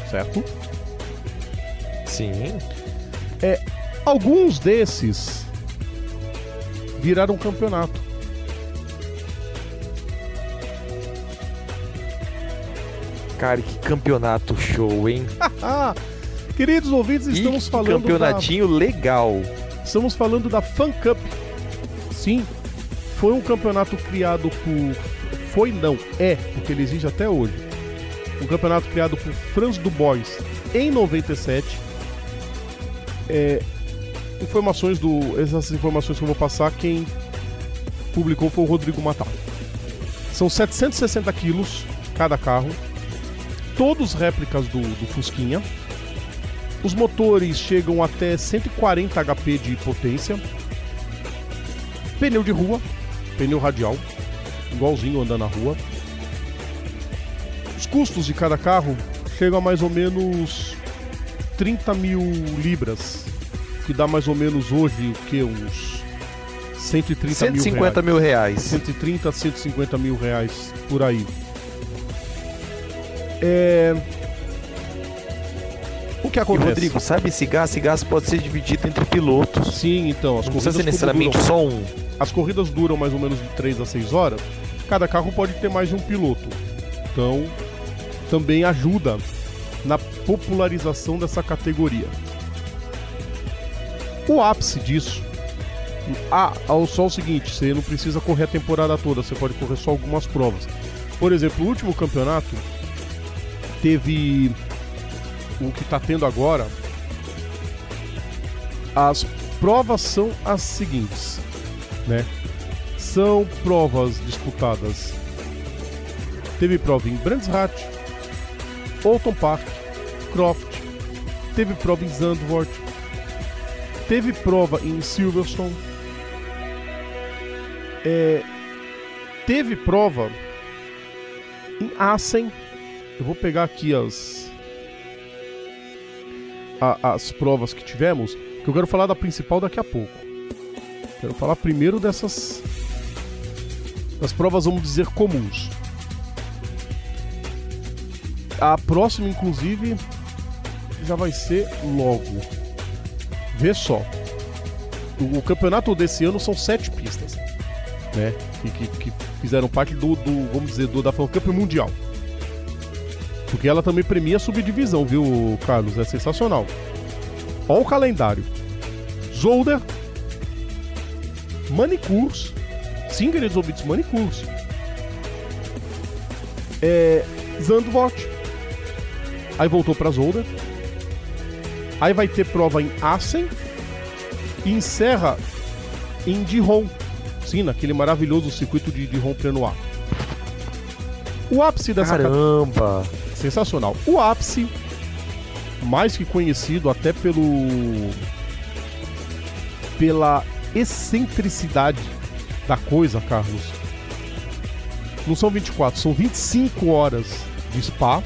Certo? Sim. É, alguns desses viraram campeonato. Cara, que campeonato show, hein? Queridos ouvintes, estamos que falando campeonatinho da... legal. Estamos falando da Fan Cup. Sim, foi um campeonato criado por foi não, é, porque ele existe até hoje. Um campeonato criado por Franz Dubois em 97. É, informações do. Essas informações que eu vou passar, quem publicou foi o Rodrigo Matal. São 760 quilos cada carro, todos réplicas do, do Fusquinha. Os motores chegam até 140 HP de potência. Pneu de rua, pneu radial, igualzinho andando na rua. Os custos de cada carro chegam a mais ou menos 30 mil libras, que dá mais ou menos hoje o que? Uns 130 150 mil reais. mil reais. 130 a 150 mil reais por aí. É... O que E acontece? Rodrigo, sabe esse gás? Esse gás pode ser dividido entre pilotos. Sim, então, as Não corridas precisa ser necessariamente duram- só um. as corridas duram mais ou menos de 3 a 6 horas, cada carro pode ter mais de um piloto. Então, também ajuda na popularização dessa categoria. O ápice disso. Ah, ao só o seguinte, você não precisa correr a temporada toda, você pode correr só algumas provas. Por exemplo, o último campeonato teve o que está tendo agora. As provas são as seguintes, né? São provas disputadas. Teve prova em Brands Hatch, Alton Park, Croft, teve prova em Zandvoort, teve prova em Silverstone, é, teve prova em Assen. Eu vou pegar aqui as a- as provas que tivemos, que eu quero falar da principal daqui a pouco. Quero falar primeiro dessas das provas, vamos dizer, comuns. A próxima, inclusive, já vai ser logo. Vê só. O, o campeonato desse ano são sete pistas, né? Que, que, que fizeram parte do, do, vamos dizer, do, da Fan Cup Mundial. Porque ela também premia a subdivisão, viu, Carlos? É sensacional. Olha o calendário. Zolder, Manicurs, queridos ouvintes, Manicurs. É, Zandvoort. Aí voltou pra Zolder. Aí vai ter prova em Assen. E encerra em Dijon. Sim, naquele maravilhoso circuito de Dijon Prenoir. O ápice dessa ca- Caramba! Sensacional. O ápice, mais que conhecido até pelo pela excentricidade da coisa, Carlos. Não são 24, são 25 horas de spa.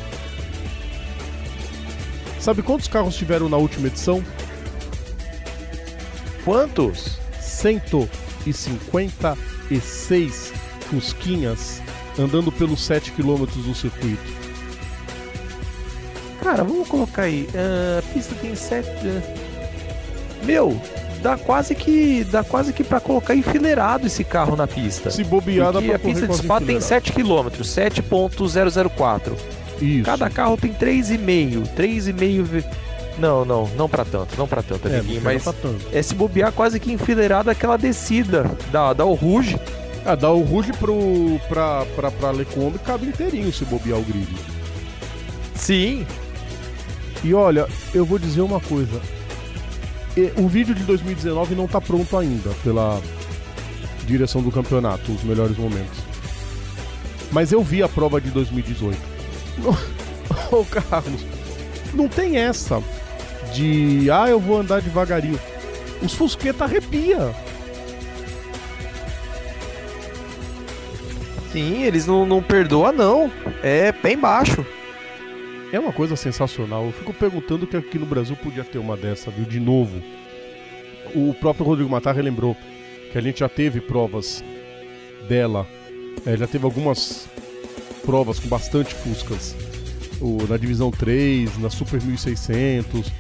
Sabe quantos carros tiveram na última edição? Quantos? 156 fusquinhas andando pelos 7 km do circuito. Cara, vamos colocar aí. ah, a pista tem sete. ah, Meu, dá quase que. Dá quase que pra colocar enfileirado esse carro na pista. Se bobeada Porque pra a pista de Spa tem enfileiradas. 7 km, 7.004. Isso. Cada carro tem 3,5. 3,5 ve- Não, não, não pra tanto, não pra tanto, É, amiguinho, mas tanto. é se bobear quase que enfileirado aquela descida da, da Ruge. Ah, dá o Ruge pro, pra, pra, pra Lecombe cabe inteirinho se bobear o grid. Sim, E olha, eu vou dizer uma coisa. O vídeo de 2019 não tá pronto ainda pela direção do campeonato, os melhores momentos. Mas eu vi a prova de 2018. Ô Carlos, não tem essa de ah, eu vou andar devagarinho. Os Fusqueta arrepia. sim, eles não, não perdoam, não. É bem baixo. É uma coisa sensacional. Eu fico perguntando que aqui no Brasil podia ter uma dessa, viu? De novo. O próprio Rodrigo Matar relembrou que a gente já teve provas dela. É, já teve algumas provas com bastante Fuscas. O, na Divisão 3, na Super 1600.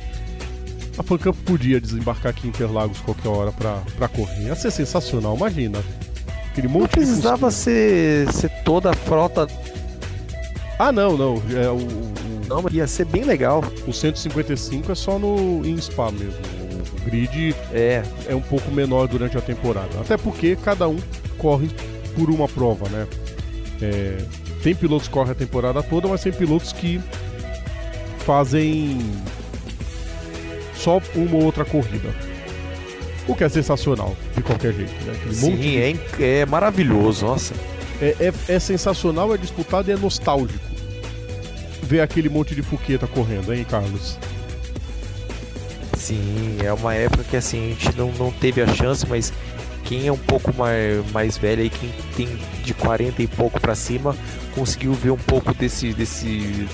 A Fancamp podia desembarcar aqui em Interlagos qualquer hora pra, pra correr. Ia ser sensacional, imagina. Aquele monte Não precisava de ser, ser toda a frota. Ah, não, não. É, o, o- não, mas ia ser bem legal. O 155 é só no em Spa mesmo. O grid É, é um pouco menor durante a temporada. Até porque cada um corre por uma prova, né? É, tem pilotos que correm a temporada toda, mas tem pilotos que fazem só uma ou outra corrida. O que é sensacional, de qualquer jeito, né? Aquele monte sim, de- é, inc- é maravilhoso, nossa. É, é- é sensacional, é disputado e é nostálgico. Ver aquele monte de fuqueta correndo, hein, Carlos? Sim, é uma época que assim, a gente não, não teve a chance, mas quem é um pouco mais, mais velho aí, quem tem de 40 e pouco pra cima, conseguiu ver um pouco desse, desse,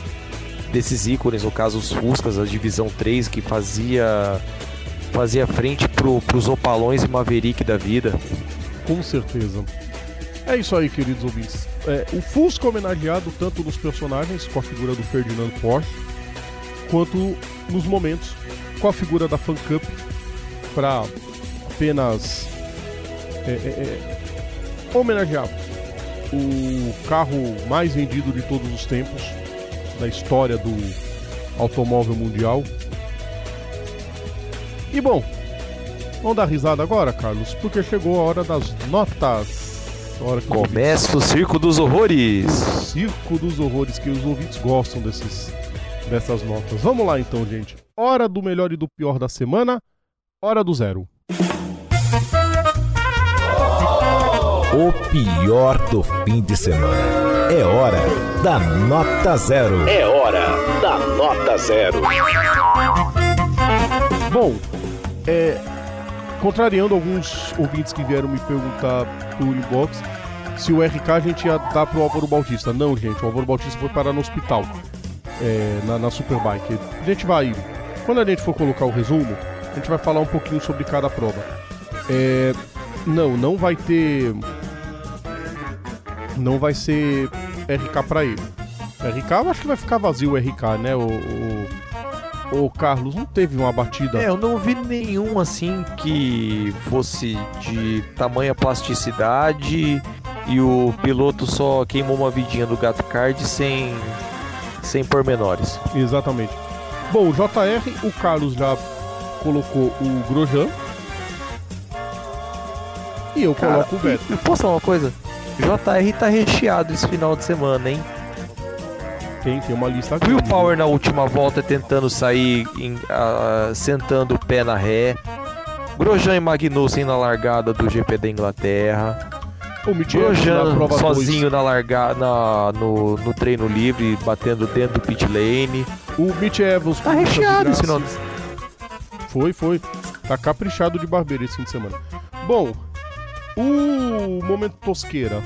desses ícones, no caso os Fuscas, a divisão 3, que fazia fazia frente pro, pros opalões e Maverick da vida. Com certeza. É isso aí, queridos ouvintes. É, o Fusca homenageado tanto nos personagens, com a figura do Ferdinand Porsche, quanto nos momentos, com a figura da Fan Cup, para apenas é, é, é, homenagear o carro mais vendido de todos os tempos, da história do automóvel mundial. E bom, vamos dar risada agora, Carlos, porque chegou a hora das notas. Hora Começa o Circo dos Horrores! ouvintes- circo dos horrores que os ouvintes gostam desses, dessas notas. Vamos lá então, gente. Hora do melhor e do pior da semana, hora do zero. O pior do fim de semana. É hora da nota zero. É hora da nota zero. Bom, é, contrariando alguns ouvintes que vieram me perguntar por inbox se o RK a gente ia dar pro Álvaro Bautista. Não, gente, o Álvaro Bautista foi parar no hospital, é, na, na Superbike. A gente vai, quando a gente for colocar o resumo, a gente vai falar um pouquinho sobre cada prova. É, não, não vai ter. Não vai ser RK pra ele. RK eu acho que vai ficar vazio o RK, né? O, o, o Carlos não teve uma batida. É, eu não vi nenhum assim que fosse de tamanha plasticidade e o piloto só queimou uma vidinha do gato card sem, sem pormenores. Exatamente. Bom, o JR, o Carlos já colocou o Grosjean. E eu Cara, coloco o e posso falar uma coisa? JR tá recheado esse final de semana, hein? Tem, tem uma lista Will. Power na última volta tentando sair, em- ah, sentando o pé na ré. Grosjean e Magnussen na largada do GP da Inglaterra. O na Grosjean prova sozinho na largada, na, no, no treino livre, batendo dentro do pit lane. 2. O Mitch Evans Tá recheado esse de Foi, foi. Tá caprichado de barbeiro esse fim de semana. Bom, o momento tosqueira.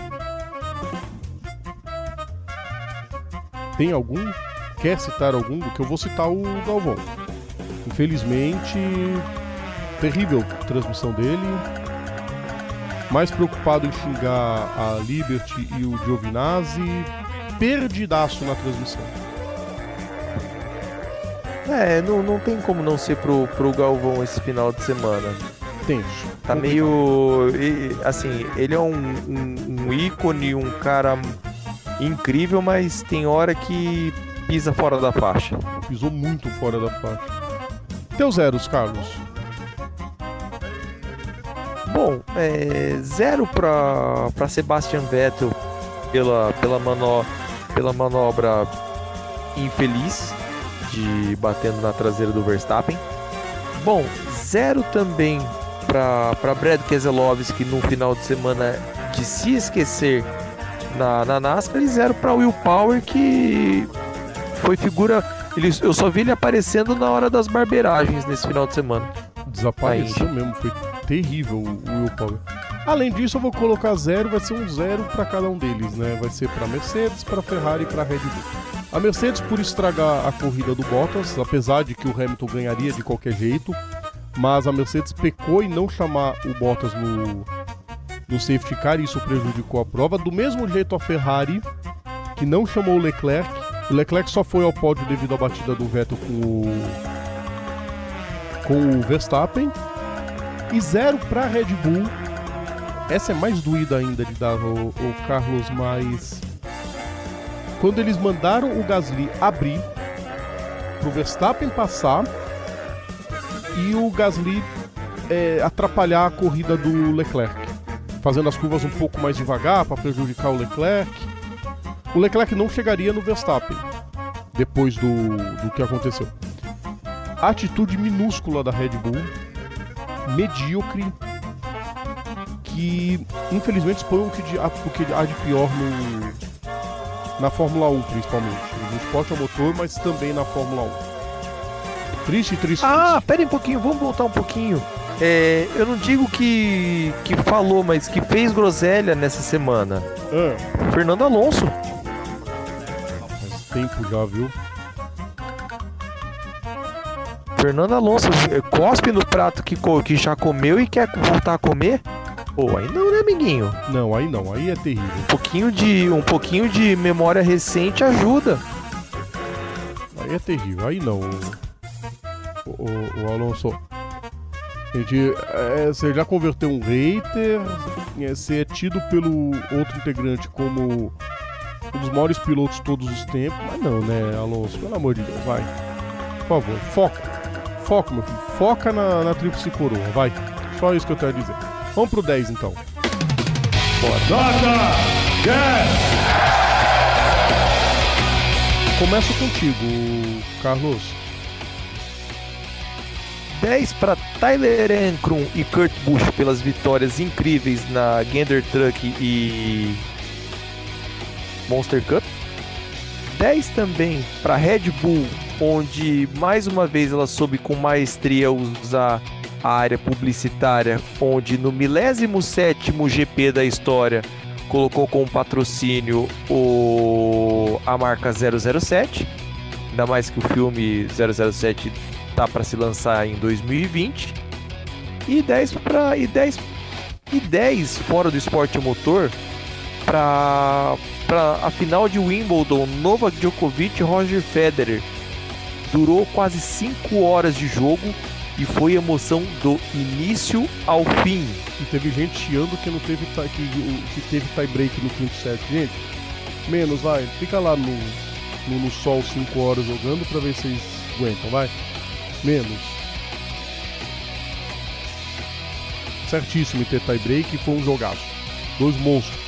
Tem algum? Quer citar algum? Que eu vou citar o Galvão. Infelizmente, terrível a transmissão dele. Mais preocupado em xingar a Liberty e o Giovinazzi. Perdidaço na transmissão. É, não, não tem como não ser pro, pro Galvão esse final de semana. Tenso. Tá meio. Assim, ele é um, um, um ícone, um cara incrível, mas tem hora que pisa fora da faixa. pisou muito fora da faixa. Teus zeros, Carlos. Bom, é, zero para Sebastian Vettel pela, pela, mano, pela manobra infeliz de batendo na traseira do Verstappen. Bom, zero também para Brad Keselowski no final de semana de se esquecer na, na NASCAR e zero para Will Power que foi figura. Ele, eu só vi ele aparecendo na hora das barbeiragens nesse final de semana. Desapareceu mesmo, foi terrível o Will Power. Além disso, eu vou colocar zero, vai ser um zero para cada um deles, né? Vai ser para Mercedes, para Ferrari e para Red Bull. A Mercedes por estragar a corrida do Bottas, apesar de que o Hamilton ganharia de qualquer jeito, mas a Mercedes pecou em não chamar o Bottas no, no safety car e isso prejudicou a prova. Do mesmo jeito a Ferrari, que não chamou o Leclerc, o Leclerc só foi ao pódio devido à batida do Vettel com o, com o Verstappen. E zero para Red Bull. Essa é mais doída ainda de dar o, o Carlos, mas quando eles mandaram o Gasly abrir para o Verstappen passar e o Gasly é, atrapalhar a corrida do Leclerc, fazendo as curvas um pouco mais devagar para prejudicar o Leclerc. O Leclerc não chegaria no Verstappen depois do, do que aconteceu. A atitude minúscula da Red Bull, medíocre, que infelizmente expõe o que, de, o que há de pior no, na Fórmula 1, principalmente. No esporte ao motor, mas também na Fórmula 1. Triste, triste. Ah, triste. pera um pouquinho, vamos voltar um pouquinho. É, eu não digo que, que falou, mas que fez groselha nessa semana. Ah. Fernando Alonso. Faz tempo já, viu? Fernando Alonso cospe no prato que, que já comeu e quer voltar a comer? Pô, aí não, né, amiguinho? Não, aí não, aí é terrível. Um pouquinho de, um pouquinho de memória recente ajuda. Aí é terrível, aí não. O, o, o Alonso. Gente, é, você já converteu um hater, é, você é tido pelo outro integrante como um dos maiores pilotos de todos os tempos, mas não, né, Alonso? Pelo amor de Deus, vai. Por favor, foca. Foca, meu filho. Foca na, na tríplice coroa, vai. Só isso que eu quero dizer. Vamos pro 10 então. Bora. Nota 10! Começo contigo, Carlos. 10 para Tyler Ankrum e Kurt Busch pelas vitórias incríveis na Gander Truck e Monster Cup. 10 também para Red Bull, onde mais uma vez ela soube com maestria usar a área publicitária, onde no milésimo sétimo GP da história colocou como patrocínio o, a marca 007, ainda mais que o filme 007 tá para se lançar em 2020. E 10 para e 10 e 10 fora do esporte motor para para a final de Wimbledon, Novak Djokovic e Roger Federer. Durou quase 5 horas de jogo e foi emoção do início ao fim. E teve gente chiando que não teve que, que teve tie break no quinto set. Gente, menos vai, fica lá no, no, no sol 5 horas jogando para ver se vocês aguentam, vai. Menos. Certíssimo em ter tie break e foi um jogaço. Dois monstros.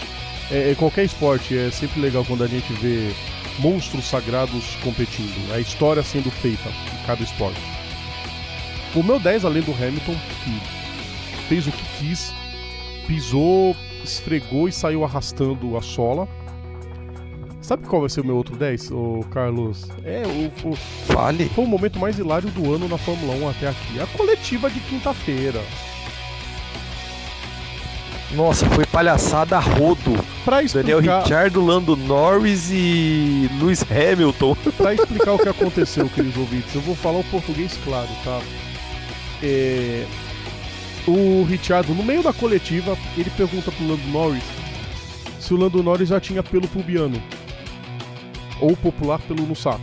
É, é, qualquer esporte é sempre legal quando a gente vê monstros sagrados competindo. A história sendo feita em cada esporte. O meu 10, além do Hamilton, que fez o que quis, pisou, esfregou e saiu arrastando a sola. Sabe qual vai ser o meu outro 10, ô Carlos? É, o, o. Fale. Foi o momento mais hilário do ano na Fórmula 1 até aqui. A coletiva de quinta-feira. Nossa, foi palhaçada a rodo. Pra explicar... Daniel Ricciardo, Lando Norris e Lewis Hamilton. Pra explicar o que aconteceu, queridos ouvintes, eu vou falar o português claro, tá? É... O Ricciardo, no meio da coletiva, ele pergunta pro Lando Norris se o Lando Norris já tinha pelo pubiano. Ou popular pelo no saco.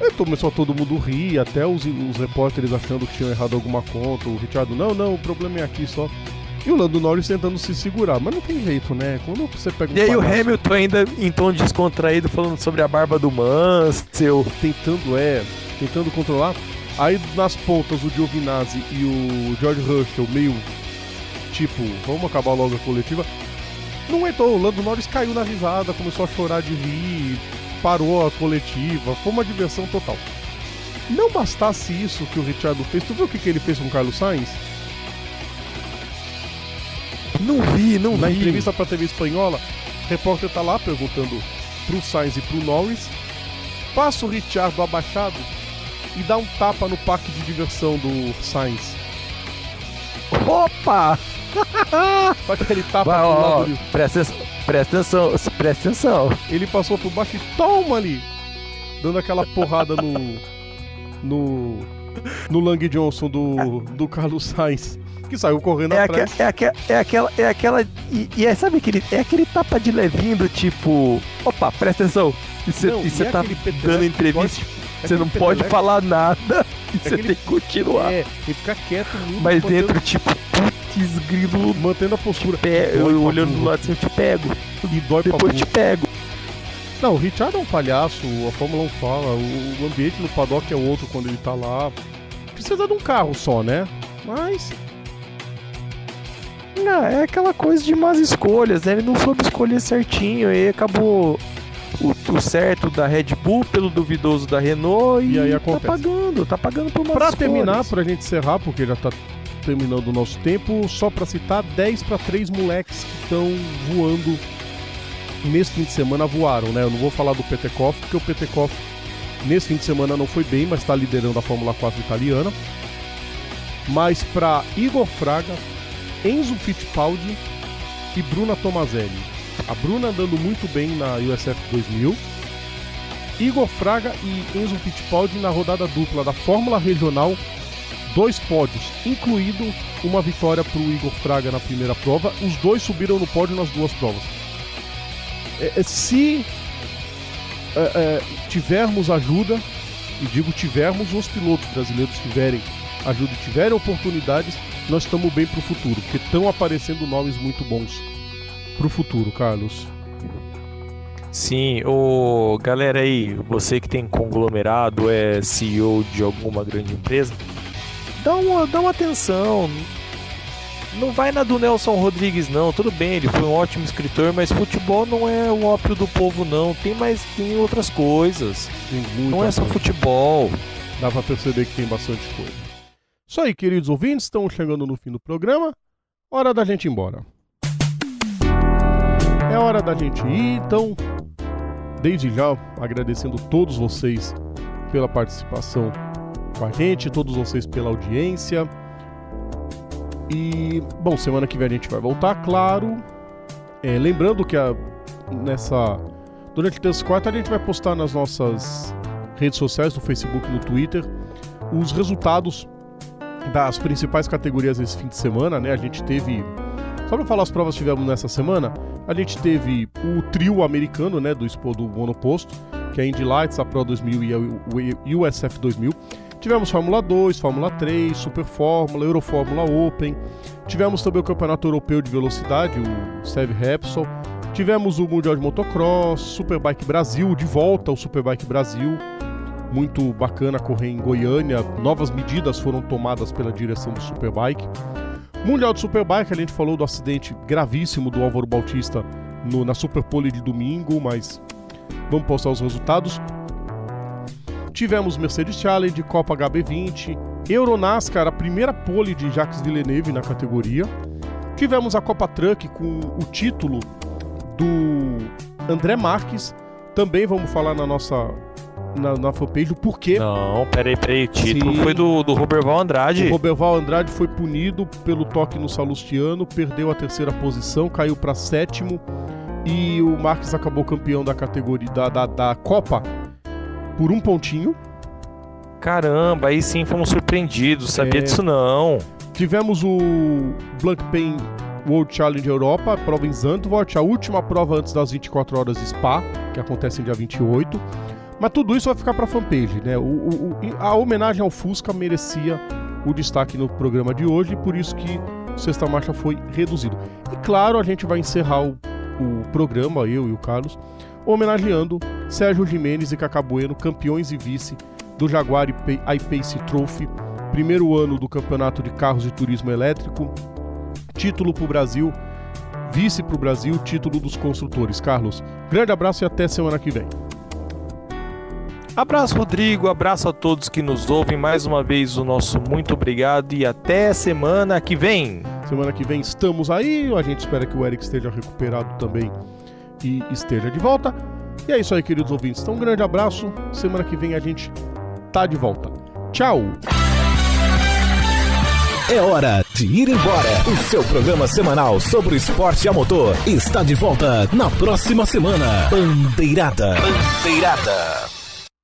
Aí começou todo mundo rir, até os, os repórteres achando que tinham errado alguma conta. O Richard, não, não, o problema é aqui só. E o Lando Norris tentando se segurar, mas não tem jeito, né? Quando você pega um E aí palhaço, o Hamilton ainda em tom descontraído falando sobre a barba do Mansell. Tentando, é. tentando controlar. Aí nas pontas o Giovinazzi e o George Russell meio tipo, vamos acabar logo a coletiva. Não aguentou, o Lando Norris caiu na risada, começou a chorar de rir, parou a coletiva, foi uma diversão total. Não bastasse isso que o Richard fez, tu viu o que, que ele fez com o Carlos Sainz? Não vi, não Na vi. entrevista pra TV espanhola, o repórter tá lá perguntando pro Sainz e pro Norris, passa o Richard abaixado e dá um tapa no parque de diversão do Sainz. Opa! Só que aquele tapa Vai, ó, ó, presta, atenção- presta atenção, presta atenção. Ele passou por baixo e toma ali! Dando aquela porrada no. no. no Lang Johnson do, do Carlos Sainz. Que saiu correndo É, atrás. aque- é, aque- é aquela. É aquela. E, e é, sabe aquele. É aquele tapa de levinho do tipo. Opa, presta atenção. E você é tá dando entrevista. É Você não pode falar nada. E você aquele- tem que continuar. É, e ficar quieto, mudo, Mas mantendo, dentro, tipo, putz, grilo. mantendo a postura. Dói eu pra olhando do lado assim, eu te pego. E dói pra Depois burro. te pego. Não, o Richard é um palhaço, a Fórmula 1 fala, o o ambiente no paddock é outro quando ele tá lá. Precisa de um carro só, né? Mas Não, é aquela coisa de más escolhas, né? Ele não soube escolher certinho e acabou o, o certo da Red Bull pelo duvidoso da Renault e, E aí tá acontece. pagando, tá pagando por más pra terminar, pra gente encerrar, porque já tá terminando o nosso tempo, só pra citar 10 pra 3 moleques que estão voando nesse fim de semana voaram, né? Eu não vou falar do Petekoff, porque o Petekoff nesse fim de semana não foi bem, mas tá liderando a Fórmula 4 italiana. Mas pra Igor Fraga, Enzo Fittipaldi e Bruna Tomazelli. A Bruna andando muito bem na USF 2000. Igor Fraga e Enzo Fittipaldi na rodada dupla da Fórmula Regional, dois pódios, incluído uma vitória para o Igor Fraga na primeira prova. Os dois subiram no pódio nas duas provas. É, é, se é, é, tivermos ajuda, e digo tivermos, os pilotos brasileiros tiverem ajuda e tiverem oportunidades, nós estamos bem para o futuro, porque estão aparecendo nomes muito bons para o futuro, Carlos. Sim, o galera aí, você que tem conglomerado, é CEO de alguma grande empresa, dá uma, dá uma atenção. Não vai na do Nelson Rodrigues não, tudo bem, ele foi um ótimo escritor, mas futebol não é o ópio do povo não, tem mais tem outras coisas. Tem Não é só coisa. futebol. Dá pra perceber que tem bastante coisa. Isso aí, queridos ouvintes, estamos chegando no fim do programa. Hora da gente ir embora. É hora da gente ir, então, desde já, agradecendo todos vocês pela participação com a gente, todos vocês pela audiência. E, bom, semana que vem a gente vai voltar, claro. É, lembrando que a, nessa. Durante terça e quarta a gente vai postar nas nossas redes sociais, no Facebook no Twitter, os resultados das principais categorias esse fim de semana, né? A gente teve. Só pra falar as provas que tivemos nessa semana, a gente teve o trio americano, né? Do, do monoposto, que é a Indy Lights, a Pro 2000 e a USF 2000. Tivemos Fórmula 2, Fórmula 3, Super Fórmula, Eurofórmula Open. Tivemos também o Campeonato Europeu de Velocidade, o Sev Repsol. Tivemos o Mundial de Motocross, Superbike Brasil, de volta ao Superbike Brasil. Muito bacana correr em Goiânia. Novas medidas foram tomadas pela direção do Superbike. Mundial de Superbike, a gente falou do acidente gravíssimo do Álvaro Bautista no- na Superpole de domingo, mas vamos postar os resultados. Tivemos Mercedes Challenge, Copa HB20, Euronascar, a primeira pole de Jacques Villeneuve na categoria. Tivemos a Copa Truck com o título do André Marques. Também vamos falar na nossa na, na fanpage o porquê Não, peraí, peraí, o título Sim. foi do, do Roberval Andrade. o Roberval Andrade foi punido pelo toque no Salustiano, perdeu a terceira posição, caiu para sétimo e o Marques acabou campeão da categoria da, da, da Copa por um pontinho. Caramba, aí sim fomos surpreendidos, sabia É. disso não. Tivemos o Blancpain World Challenge Europa, prova em Zandvoort, a última prova antes das 24 horas de Spa, que acontece no dia 28. Mas tudo isso vai ficar para fanpage, né? O, o- a homenagem ao Fusca merecia o destaque no programa de hoje, por isso que Sexta Marcha foi reduzido. E claro, a gente vai encerrar o, o programa, eu e o Carlos, homenageando Sérgio Jimenez e Cacá Bueno, campeões e vice do Jaguar I-Pace Trophy, primeiro ano do Campeonato de Carros de Turismo Elétrico, título para o Brasil, vice para o Brasil, título dos construtores. Carlos, grande abraço e até semana que vem. Abraço, Rodrigo. Abraço a todos que nos ouvem. Mais uma vez, o nosso muito obrigado e até semana que vem. Semana que vem estamos aí. A gente espera que o Eric esteja recuperado também e esteja de volta. E é isso aí, queridos ouvintes. Então, um grande abraço. Semana que vem a gente tá de volta. Tchau! É hora de ir embora. O seu programa semanal sobre o esporte a motor está de volta na próxima semana. Bandeirada. Bandeirada.